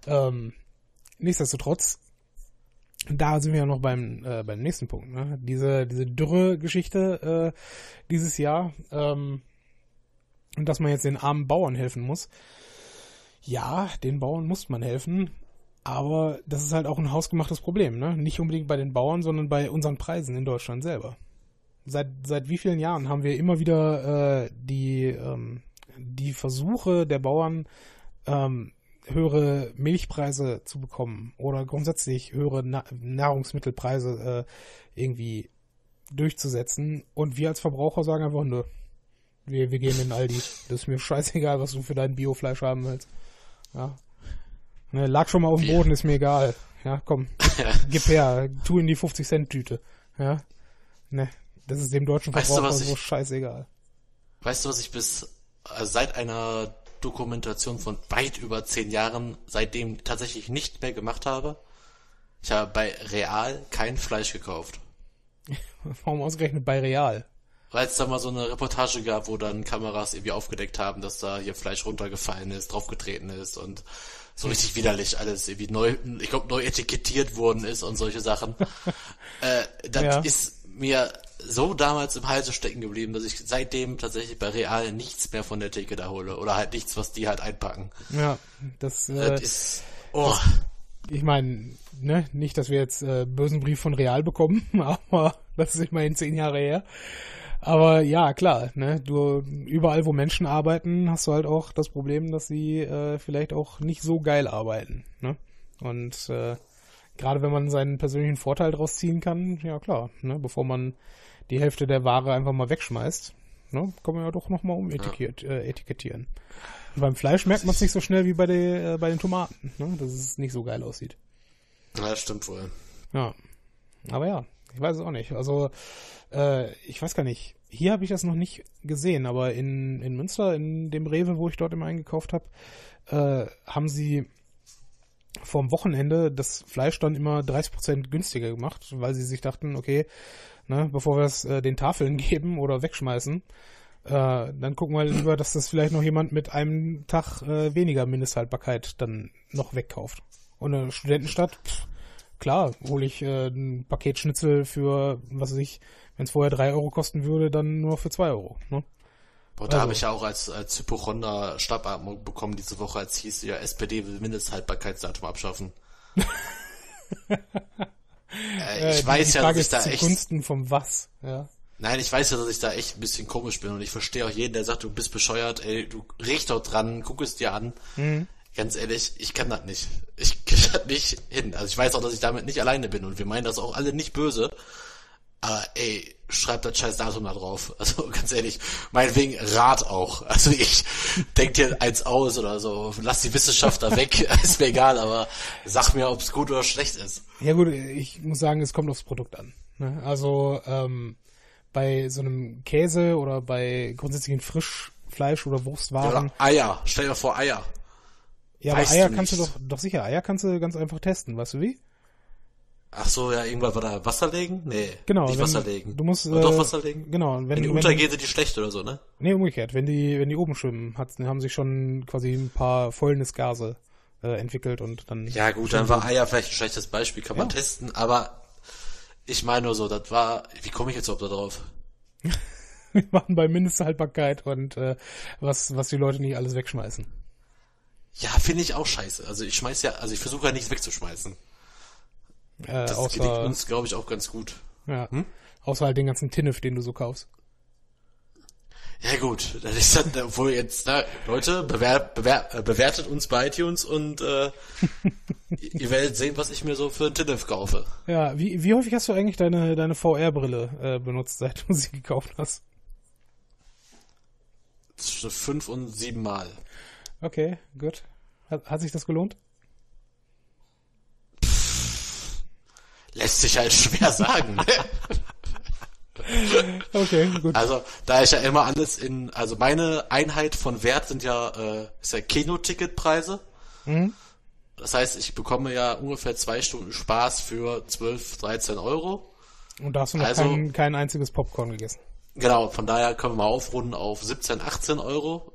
ähm, nichtsdestotrotz da sind wir ja noch beim, äh, beim nächsten Punkt. Ne? Diese, diese Dürre-Geschichte äh, dieses Jahr ähm, und dass man jetzt den armen Bauern helfen muss. Ja, den Bauern muss man helfen, aber das ist halt auch ein hausgemachtes Problem. Ne? Nicht unbedingt bei den Bauern, sondern bei unseren Preisen in Deutschland selber. Seit, seit wie vielen Jahren haben wir immer wieder äh, die, ähm, die Versuche der Bauern, ähm, höhere Milchpreise zu bekommen oder grundsätzlich höhere Na Nahrungsmittelpreise äh, irgendwie durchzusetzen. Und wir als Verbraucher sagen einfach, nö, wir, wir gehen in Aldi. Das ist mir scheißegal, was du für dein Biofleisch haben willst. Ja. Ne, lag schon mal auf dem Boden, ist mir egal. Ja, komm, gib her, tu in die 50 Cent Tüte. Ja. Ne, das ist dem deutschen Verbraucher weißt du, so ich, scheißegal. Weißt du, was ich bis äh, seit einer Dokumentation von weit über zehn Jahren seitdem tatsächlich nicht mehr gemacht habe. Ich habe bei Real kein Fleisch gekauft. Warum ausgerechnet bei Real? Weil es da mal so eine Reportage gab, wo dann Kameras irgendwie aufgedeckt haben, dass da hier Fleisch runtergefallen ist, draufgetreten ist und so richtig widerlich alles irgendwie neu, ich glaube, neu etikettiert worden ist und solche Sachen. äh, das ja. ist mir so damals im Halse stecken geblieben, dass ich seitdem tatsächlich bei Real nichts mehr von der Theke da hole. Oder halt nichts, was die halt einpacken. Ja, das, äh, das ist. Oh. Das, ich meine, ne, nicht, dass wir jetzt äh, bösen Brief von Real bekommen, aber das ist immerhin zehn Jahre her. Aber ja, klar, ne, du überall, wo Menschen arbeiten, hast du halt auch das Problem, dass sie äh, vielleicht auch nicht so geil arbeiten. Ne? Und äh, gerade wenn man seinen persönlichen Vorteil draus ziehen kann, ja klar, ne, bevor man die Hälfte der Ware einfach mal wegschmeißt, ne, kann man ja doch nochmal umetikettieren. Ja. Äh, etikettieren. Und beim Fleisch merkt man es nicht so schnell wie bei, de, äh, bei den Tomaten, ne, dass es nicht so geil aussieht. Ja, das stimmt wohl. Ja. Aber ja, ich weiß es auch nicht. Also, äh, ich weiß gar nicht. Hier habe ich das noch nicht gesehen, aber in, in Münster, in dem Rewe, wo ich dort immer eingekauft habe, äh, haben sie vorm Wochenende das Fleisch dann immer 30% günstiger gemacht, weil sie sich dachten, okay, ne, bevor wir es äh, den Tafeln geben oder wegschmeißen, äh, dann gucken wir lieber, dass das vielleicht noch jemand mit einem Tag äh, weniger Mindesthaltbarkeit dann noch wegkauft. Und eine Studentenstadt, pff, klar, hole ich äh, ein Paket Schnitzel für, was weiß ich, wenn es vorher drei Euro kosten würde, dann nur für zwei Euro. Ne? Boah, da also. habe ich ja auch als, als Hypochonder Stabatmung bekommen diese Woche, als hieß ja, SPD will Mindesthaltbarkeitsdatum abschaffen. äh, ich äh, weiß ja, dass ich da echt... Zugunsten vom was, ja. Nein, ich weiß ja, dass ich da echt ein bisschen komisch bin und ich verstehe auch jeden, der sagt, du bist bescheuert, ey, du riech doch dran, guck es dir an. Mhm. Ganz ehrlich, ich kann das nicht. Ich krieg das nicht hin. Also ich weiß auch, dass ich damit nicht alleine bin und wir meinen das auch alle nicht böse. Aber ey, schreib das scheiß Datum da drauf. Also ganz ehrlich, meinetwegen Rat auch. Also ich denk dir eins aus oder so. Lass die Wissenschaft da weg, ist mir egal, aber sag mir, ob es gut oder schlecht ist. Ja gut, ich muss sagen, es kommt aufs Produkt an. Ne? Also ähm, bei so einem Käse oder bei grundsätzlichen Frischfleisch oder Wurstwaren. Ja, Eier, stell dir vor Eier. Ja, weißt aber Eier kannst du doch, doch sicher, Eier kannst du ganz einfach testen, weißt du wie? Ach so, ja, irgendwann war da Wasser legen? Nee, genau, nicht wenn, Wasser legen. Du musst, äh, doch Wasser legen? Genau. Wenn, wenn die untergehen, sind die schlecht oder so, ne? Nee, umgekehrt. Wenn die, wenn die oben schwimmen, hat, haben sich schon quasi ein paar Fäulnisgase äh, entwickelt und dann... Ja gut, dann war Eier vielleicht ein schlechtes Beispiel, kann man ja. testen, aber ich meine nur so, das war, wie komme ich jetzt überhaupt da drauf? Wir machen bei Mindesthaltbarkeit und äh, was, was die Leute nicht alles wegschmeißen. Ja, finde ich auch scheiße. Also ich schmeiß ja, also ich versuche ja nichts wegzuschmeißen. Äh, das außer, gelingt uns, glaube ich, auch ganz gut. Ja. Hm? Außer halt den ganzen Tinnef, den du so kaufst. Ja gut, das ist dann wohl jetzt, na, Leute, bewer, bewer, äh, bewertet uns bei iTunes und äh, ihr werdet sehen, was ich mir so für ein Tinnef kaufe. Ja, wie, wie häufig hast du eigentlich deine, deine VR-Brille äh, benutzt, seit du sie gekauft hast? Zwischen fünf und sieben Mal. Okay, gut. Hat, hat sich das gelohnt? Lässt sich halt schwer sagen. Ne? okay, gut. Also, da ich ja immer alles in, also meine Einheit von Wert sind ja, äh, ist ja Kinoticketpreise. Mhm. Das heißt, ich bekomme ja ungefähr zwei Stunden Spaß für 12, 13 Euro. Und da hast du noch also, kein, kein einziges Popcorn gegessen. Genau, von daher können wir mal aufrunden auf 17, 18 Euro.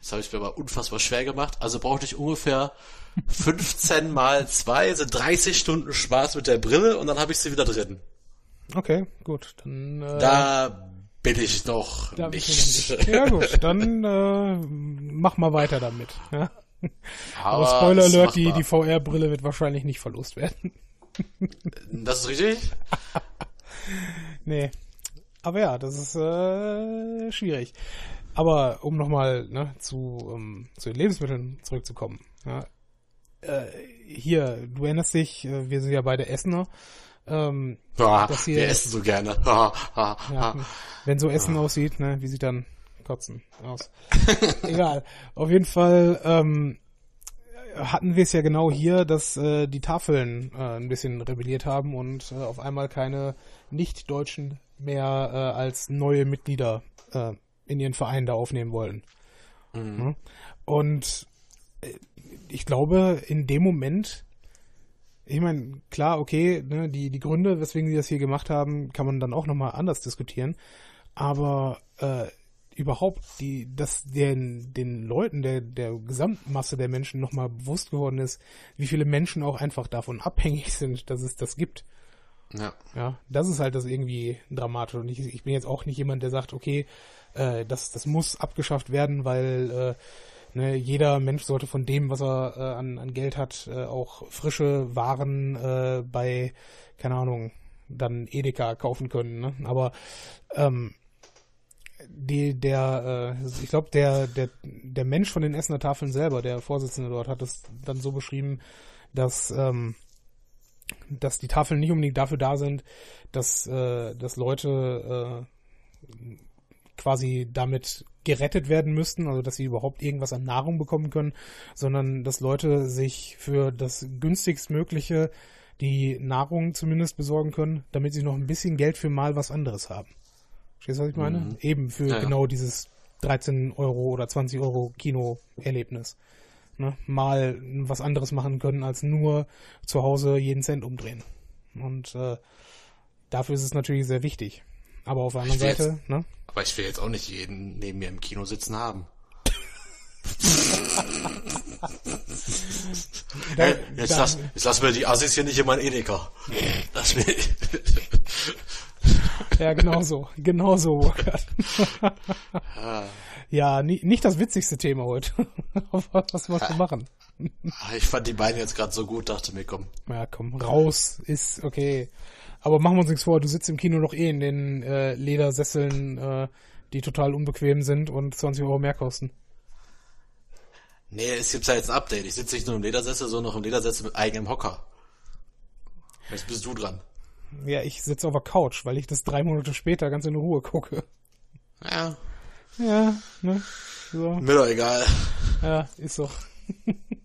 Das habe ich mir aber unfassbar schwer gemacht. Also brauchte ich ungefähr 15 mal 2 sind 30 Stunden Spaß mit der Brille und dann habe ich sie wieder drin. Okay, gut. Dann, äh, da bin ich noch da nicht. Ich. Ja gut, dann äh, mach mal weiter damit. Ja. Aber, Aber Spoiler Alert, die, die VR-Brille wird wahrscheinlich nicht verlost werden. Das ist richtig? nee. Aber ja, das ist äh, schwierig. Aber um nochmal ne, zu, um, zu den Lebensmitteln zurückzukommen. Ja, äh, hier, du erinnerst dich, äh, wir sind ja beide Essener. Ähm, ah, dass hier, wir essen so gerne. ja, wenn so Essen aussieht, ne, wie sieht dann Kotzen aus? Egal. Auf jeden Fall ähm, hatten wir es ja genau hier, dass äh, die Tafeln äh, ein bisschen rebelliert haben und äh, auf einmal keine Nicht-Deutschen mehr äh, als neue Mitglieder in ihren Verein da aufnehmen wollten. Mhm. Und äh, ich glaube, in dem Moment, ich meine, klar, okay, ne, die, die Gründe, weswegen sie das hier gemacht haben, kann man dann auch nochmal anders diskutieren. Aber äh, überhaupt, die, dass den, den Leuten, der, der Gesamtmasse der Menschen nochmal bewusst geworden ist, wie viele Menschen auch einfach davon abhängig sind, dass es das gibt. Ja. Ja, das ist halt das irgendwie dramatisch. Und ich, ich bin jetzt auch nicht jemand, der sagt, okay, äh, das, das muss abgeschafft werden, weil äh, Ne, jeder Mensch sollte von dem, was er äh, an, an Geld hat, äh, auch frische Waren äh, bei, keine Ahnung, dann Edeka kaufen können. Ne? Aber ähm, die, der, äh, ich glaube, der, der, der Mensch von den Essener Tafeln selber, der Vorsitzende dort, hat es dann so beschrieben, dass, ähm, dass die Tafeln nicht unbedingt dafür da sind, dass, äh, dass Leute äh, quasi damit gerettet werden müssten, also dass sie überhaupt irgendwas an Nahrung bekommen können, sondern dass Leute sich für das günstigstmögliche die Nahrung zumindest besorgen können, damit sie noch ein bisschen Geld für mal was anderes haben. Verstehst du, was ich meine? Mhm. Eben für ja, genau dieses 13 Euro oder 20 Euro Kinoerlebnis. Ne? Mal was anderes machen können, als nur zu Hause jeden Cent umdrehen. Und äh, dafür ist es natürlich sehr wichtig. Aber auf der anderen Seite, jetzt, ne? Aber ich will jetzt auch nicht jeden neben mir im Kino sitzen haben. da, hey, jetzt, da, lass, jetzt lass mir die Assis hier nicht in mein Edeka. Lass mir. ja, genau so. Genau so, ja, nie, nicht das witzigste Thema heute. Aber was wolltest du machen? Ah, ich fand die beiden jetzt gerade so gut, dachte mir, komm. Ja, komm, raus ist okay. Aber machen wir uns nichts vor, du sitzt im Kino noch eh in den äh, Ledersesseln, äh, die total unbequem sind und 20 Euro mehr kosten. Nee, es gibt ja jetzt ein Update. Ich sitze nicht nur im Ledersessel, sondern noch im Ledersessel mit eigenem Hocker. Jetzt bist du dran. Ja, ich sitze auf der Couch, weil ich das drei Monate später ganz in Ruhe gucke. Ja. Ja, ne? So. Mir doch egal. Ja, ist so.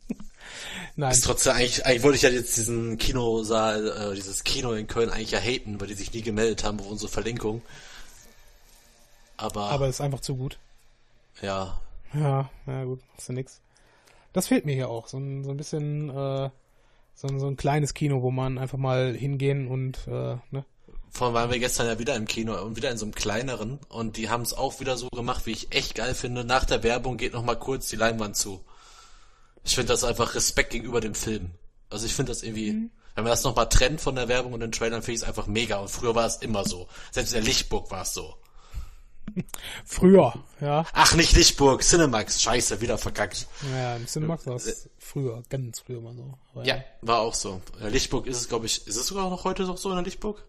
Nein. Ist trotzdem eigentlich, eigentlich wollte ich ja jetzt diesen Kinosaal, äh, dieses Kino in Köln eigentlich ja haten, weil die sich nie gemeldet haben auf unsere Verlinkung. Aber, Aber ist einfach zu gut. ja, Ja, ja gut, machst du nix. Das fehlt mir hier auch. So ein, so ein bisschen, äh, so, ein- so ein kleines Kino, wo man einfach mal hingehen und, äh, ne? vor allem waren wir gestern ja wieder im Kino und wieder in so einem kleineren und die haben es auch wieder so gemacht, wie ich echt geil finde. Nach der Werbung geht noch mal kurz die Leinwand zu. Ich finde das einfach Respekt gegenüber dem Film. Also ich finde das irgendwie, wenn man das noch mal trennt von der Werbung und den Trailern, finde ich es einfach mega. Und früher war es immer so. Selbst in der Lichtburg war es so. Früher, ja. Ach, nicht Lichtburg, Cinemax. Scheiße, wieder verkackt. Ja, im Cinemax war es früher, ganz früher mal so. Aber Ja, war auch so. In der Lichtburg ist es, glaube ich, ist es sogar noch heute noch so in der Lichtburg?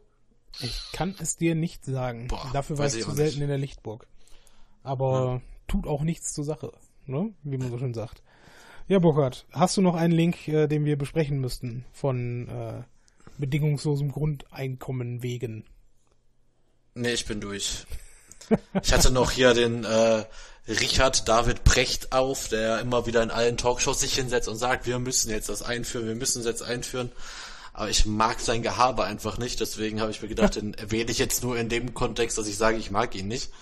Ich kann es dir nicht sagen. Boah, Dafür war weiß ich ich zu selten nicht. in der Lichtburg. Aber tut auch nichts zur Sache, ne? Wie man so schön sagt. Ja, Burkhard, hast du noch einen Link, äh, den wir besprechen müssten von äh, bedingungslosem Grundeinkommen wegen? Nee, ich bin durch. Ich hatte noch hier den äh, Richard David Precht auf, der immer wieder in allen Talkshows sich hinsetzt und sagt, wir müssen jetzt das einführen, wir müssen es jetzt einführen. Aber ich mag sein Gehabe einfach nicht, deswegen habe ich mir gedacht, den erwähne ich jetzt nur in dem Kontext, dass ich sage, ich mag ihn nicht.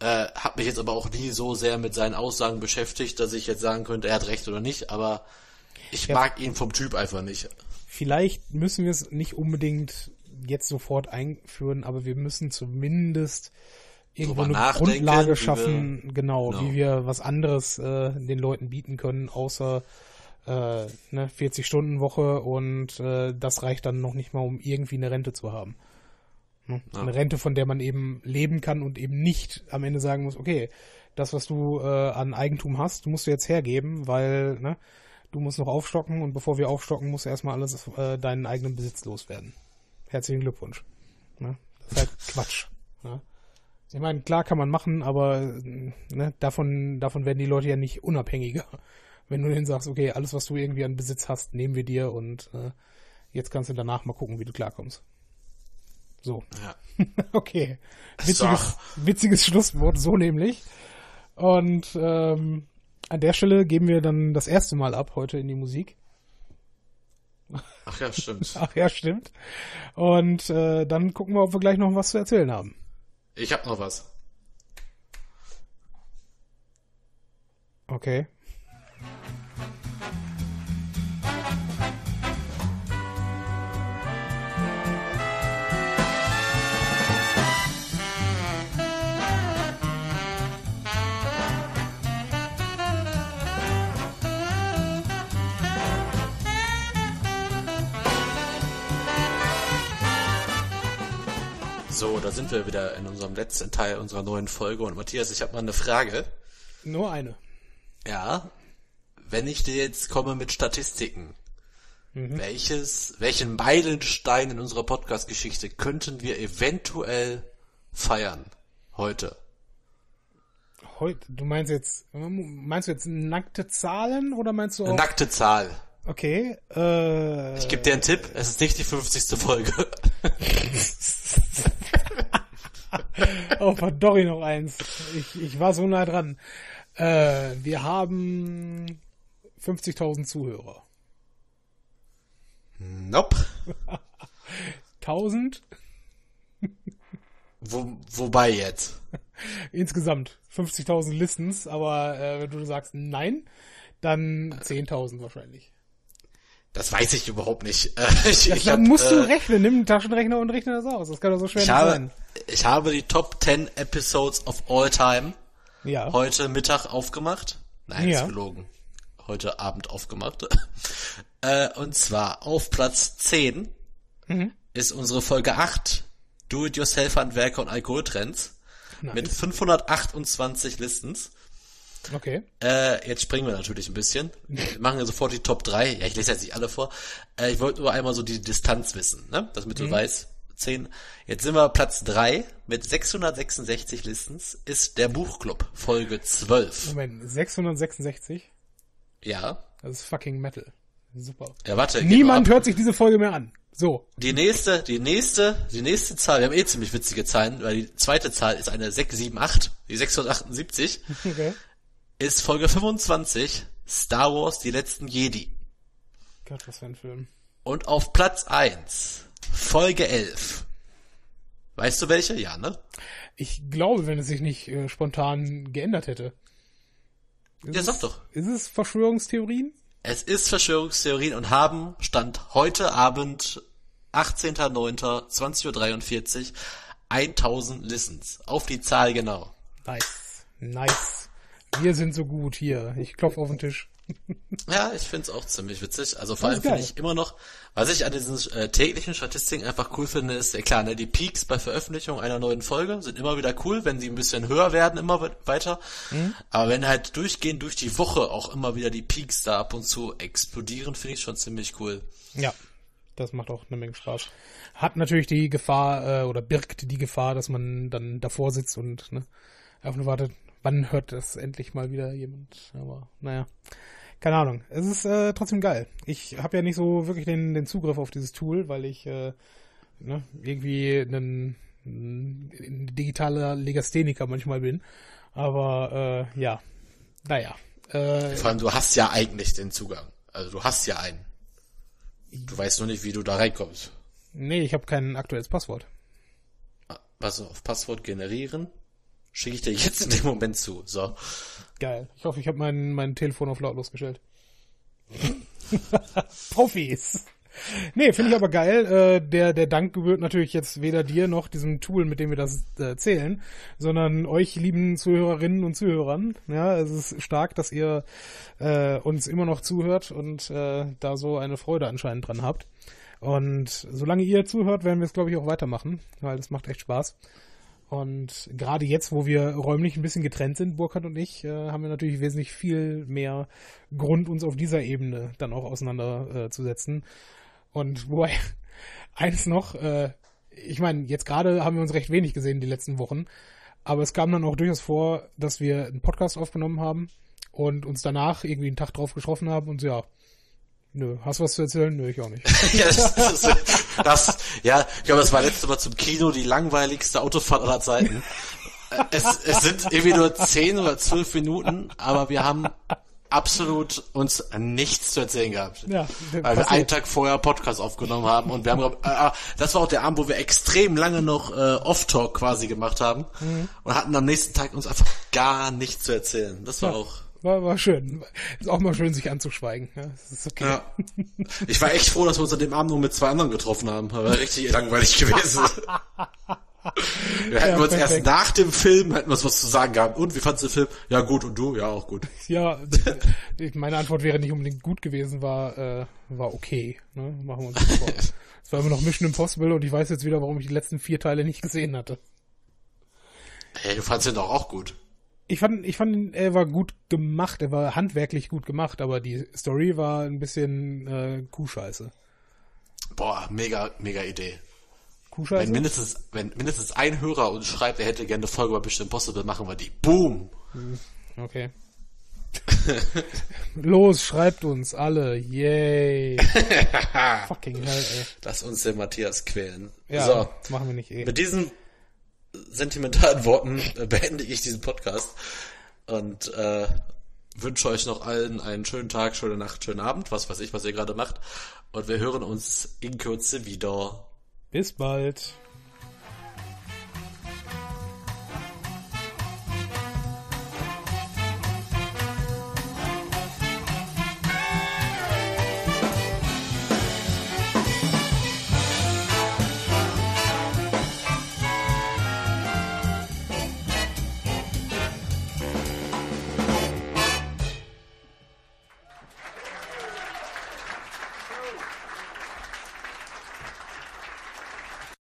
Äh, hab mich jetzt aber auch nie so sehr mit seinen Aussagen beschäftigt, dass ich jetzt sagen könnte, er hat recht oder nicht, aber ich Ja. mag ihn vom Typ einfach nicht. Vielleicht müssen wir es nicht unbedingt jetzt sofort einführen, aber wir müssen zumindest irgendwo eine nachdenken, wie Grundlage wir- schaffen, genau, Genau. wie wir was anderes äh, den Leuten bieten können, außer äh, ne, 40-Stunden-Woche und äh, das reicht dann noch nicht mal, um irgendwie eine Rente zu haben. Ne? Eine Rente, von der man eben leben kann und eben nicht am Ende sagen muss, okay, das, was du äh, an Eigentum hast, musst du jetzt hergeben, weil ne, du musst noch aufstocken und bevor wir aufstocken, musst du erstmal alles äh, deinen eigenen Besitz loswerden. Herzlichen Glückwunsch. Ne? Das ist halt Quatsch. Ne? Ich meine, klar kann man machen, aber ne, davon, davon werden die Leute ja nicht unabhängiger. Wenn du denen sagst, okay, alles, was du irgendwie an Besitz hast, nehmen wir dir und äh, jetzt kannst du danach mal gucken, wie du klarkommst. So. Ja. Okay. So. Witziges, witziges Schlusswort, so nämlich. Und ähm, an der Stelle geben wir dann das erste Mal ab heute in die Musik. Ach ja, stimmt. Ach ja, stimmt. Und äh, dann gucken wir, ob wir gleich noch was zu erzählen haben. Ich hab noch was. Okay. So, da sind wir wieder in unserem letzten Teil unserer neuen Folge. Und Matthias, ich habe mal eine Frage. Nur eine. Ja, wenn ich dir jetzt komme mit Statistiken, welches, welchen Meilenstein in unserer Podcast-Geschichte könnten wir eventuell feiern heute? Heute, du meinst jetzt, meinst du jetzt nackte Zahlen oder meinst du Eine auch, nackte Zahl. okay, äh, Ich gebe dir einen Tipp, es ist nicht die 50. Folge. Oh, verdorri noch eins. Ich, ich war so nah dran. Äh, wir haben 50.000 Zuhörer. nope. 1000 Wo, wobei jetzt? insgesamt. 50.000 Listens, aber äh, wenn du sagst nein, dann 10.000 wahrscheinlich. Das weiß ich überhaupt nicht. Ich, ich dann hab, musst du äh, rechnen, nimm einen Taschenrechner und rechne das aus. Das kann doch so schwer ich nicht habe, sein. ich habe die Top 10 Episodes of all time Ja. heute Mittag aufgemacht. Nein, Ja. ist gelogen. Heute Abend aufgemacht. äh, und zwar auf Platz 10 Mhm. ist unsere Folge 8 Do-it-yourself-Handwerker und Alkoholtrends Nice. mit 528 Listens. Okay. Äh, jetzt springen wir natürlich ein bisschen. Wir machen ja sofort die Top 3. Ja, ich lese jetzt nicht alle vor. Äh, ich wollte nur einmal so die Distanz wissen, ne? Damit Mhm. du weißt, 10. Jetzt sind wir Platz 3 mit 666 Listens, ist der Buchclub, Folge 12. Moment, 666? Ja. Das ist fucking Metal. Super. Ja, warte. Niemand hört sich diese Folge mehr an. So. Die nächste, die nächste, die nächste Zahl, wir haben eh ziemlich witzige Zahlen, weil die zweite Zahl ist eine 678, die 678, Okay. Ist Folge 25, Star Wars, die letzten Jedi. Gott, was für ein Film. Und auf Platz 1, Folge 11. Weißt du welche? Ja, ne? Ich glaube, wenn es sich nicht äh, spontan geändert hätte. Ist Ja, es, sag doch. Ist es Verschwörungstheorien? Es ist Verschwörungstheorien und haben Stand heute Abend, 18.09.20.43 Uhr, 1000 Listens. Auf die Zahl genau. Nice. Nice. Wir sind so gut hier. Ich klopfe auf den Tisch. Ja, ich find's auch ziemlich witzig. Also vor allem finde ich immer noch, was ich an diesen äh, täglichen Statistiken einfach cool finde, ist, ja klar, ne, die Peaks bei Veröffentlichung einer neuen Folge sind immer wieder cool, wenn sie ein bisschen höher werden, immer we- weiter. Mhm. Aber wenn halt durchgehend durch die Woche auch immer wieder die Peaks da ab und zu explodieren, finde ich schon ziemlich cool. Ja. Das macht auch eine Menge Spaß. Hat natürlich die Gefahr, äh, oder birgt die Gefahr, dass man dann davor sitzt und ne, einfach nur wartet, wann hört das endlich mal wieder jemand. Aber naja. Keine Ahnung. Es ist äh, trotzdem geil. Ich habe ja nicht so wirklich den, den Zugriff auf dieses Tool, weil ich äh, ne, irgendwie ein, ein digitaler Legastheniker manchmal bin. Aber äh, ja, naja. Äh, Vor allem, du hast ja eigentlich den Zugang. Also du hast ja einen. Du weißt nur nicht, wie du da reinkommst. nee, ich habe kein aktuelles Passwort. Was auf Passwort generieren, schicke ich dir jetzt in dem Moment zu. So. Geil. Ich hoffe, ich habe mein, mein Telefon auf lautlos gestellt. Profis. Nee, finde ich aber geil. Äh, der, der Dank gebührt natürlich jetzt weder dir noch diesem Tool, mit dem wir das äh, zählen, sondern euch lieben Zuhörerinnen und Zuhörern. Ja, es ist stark, dass ihr äh, uns immer noch zuhört und äh, da so eine Freude anscheinend dran habt. Und solange ihr zuhört, werden wir es, glaube ich, auch weitermachen, weil das macht echt Spaß. Und gerade jetzt, wo wir räumlich ein bisschen getrennt sind, Burkhard und ich, äh, haben wir natürlich wesentlich viel mehr Grund, uns auf dieser Ebene dann auch auseinanderzusetzen. Äh, und wobei, eins noch, äh, ich meine, jetzt gerade haben wir uns recht wenig gesehen die letzten Wochen, aber es kam dann auch durchaus vor, dass wir einen Podcast aufgenommen haben und uns danach irgendwie einen Tag drauf getroffen haben und so, ja, nö, hast du was zu erzählen? Nö, ich auch nicht. ja, das, das, das, ja, ich glaube, das war letztes Mal zum Kino die langweiligste Autofahrt aller Zeiten. Es, es sind irgendwie nur zehn oder zwölf Minuten, aber wir haben absolut uns nichts zu erzählen gehabt. Ja, weil wir einen Tag vorher Podcast aufgenommen haben und wir haben, glaub, äh, das war auch der Abend, wo wir extrem lange noch äh, Off-Talk quasi gemacht haben und hatten am nächsten Tag uns einfach gar nichts zu erzählen. Das war Ja. auch War, war schön. Ist auch mal schön, sich anzuschweigen. Ja, das ist okay. Ja. Ich war echt froh, dass wir uns an dem Abend nur mit zwei anderen getroffen haben. Das war richtig langweilig gewesen. Wir hätten Ja, uns erst perfekt. nach dem Film hätten wir uns was zu sagen gehabt. Und wie fandst du den Film? Ja gut und du? Ja auch gut. Ja, meine Antwort wäre nicht unbedingt gut gewesen, war, äh, war okay. Ne? Machen wir uns nicht vor. Es war immer noch Mission Impossible und ich weiß jetzt wieder, warum ich die letzten vier Teile nicht gesehen hatte. Hey, du fandst den doch auch gut. Ich fand, ich fand, er war gut gemacht, er war handwerklich gut gemacht, aber die Story war ein bisschen äh, Kuhscheiße. Boah, mega, mega Idee. Kuhscheiße? Wenn mindestens, wenn mindestens ein Hörer uns schreibt, er hätte gerne eine Folge über Mission Impossible, machen wir die. Boom! Okay. Los, schreibt uns alle. Yay. Fucking hell, ey. Lass uns den Matthias quälen. Ja, So, machen wir nicht eh. mit diesen sentimentalen Worten äh, beende ich diesen Podcast und äh, wünsche euch noch allen einen schönen Tag, schöne Nacht, schönen Abend, was weiß ich, was ihr gerade macht. Und wir hören uns in Kürze wieder. Bis bald.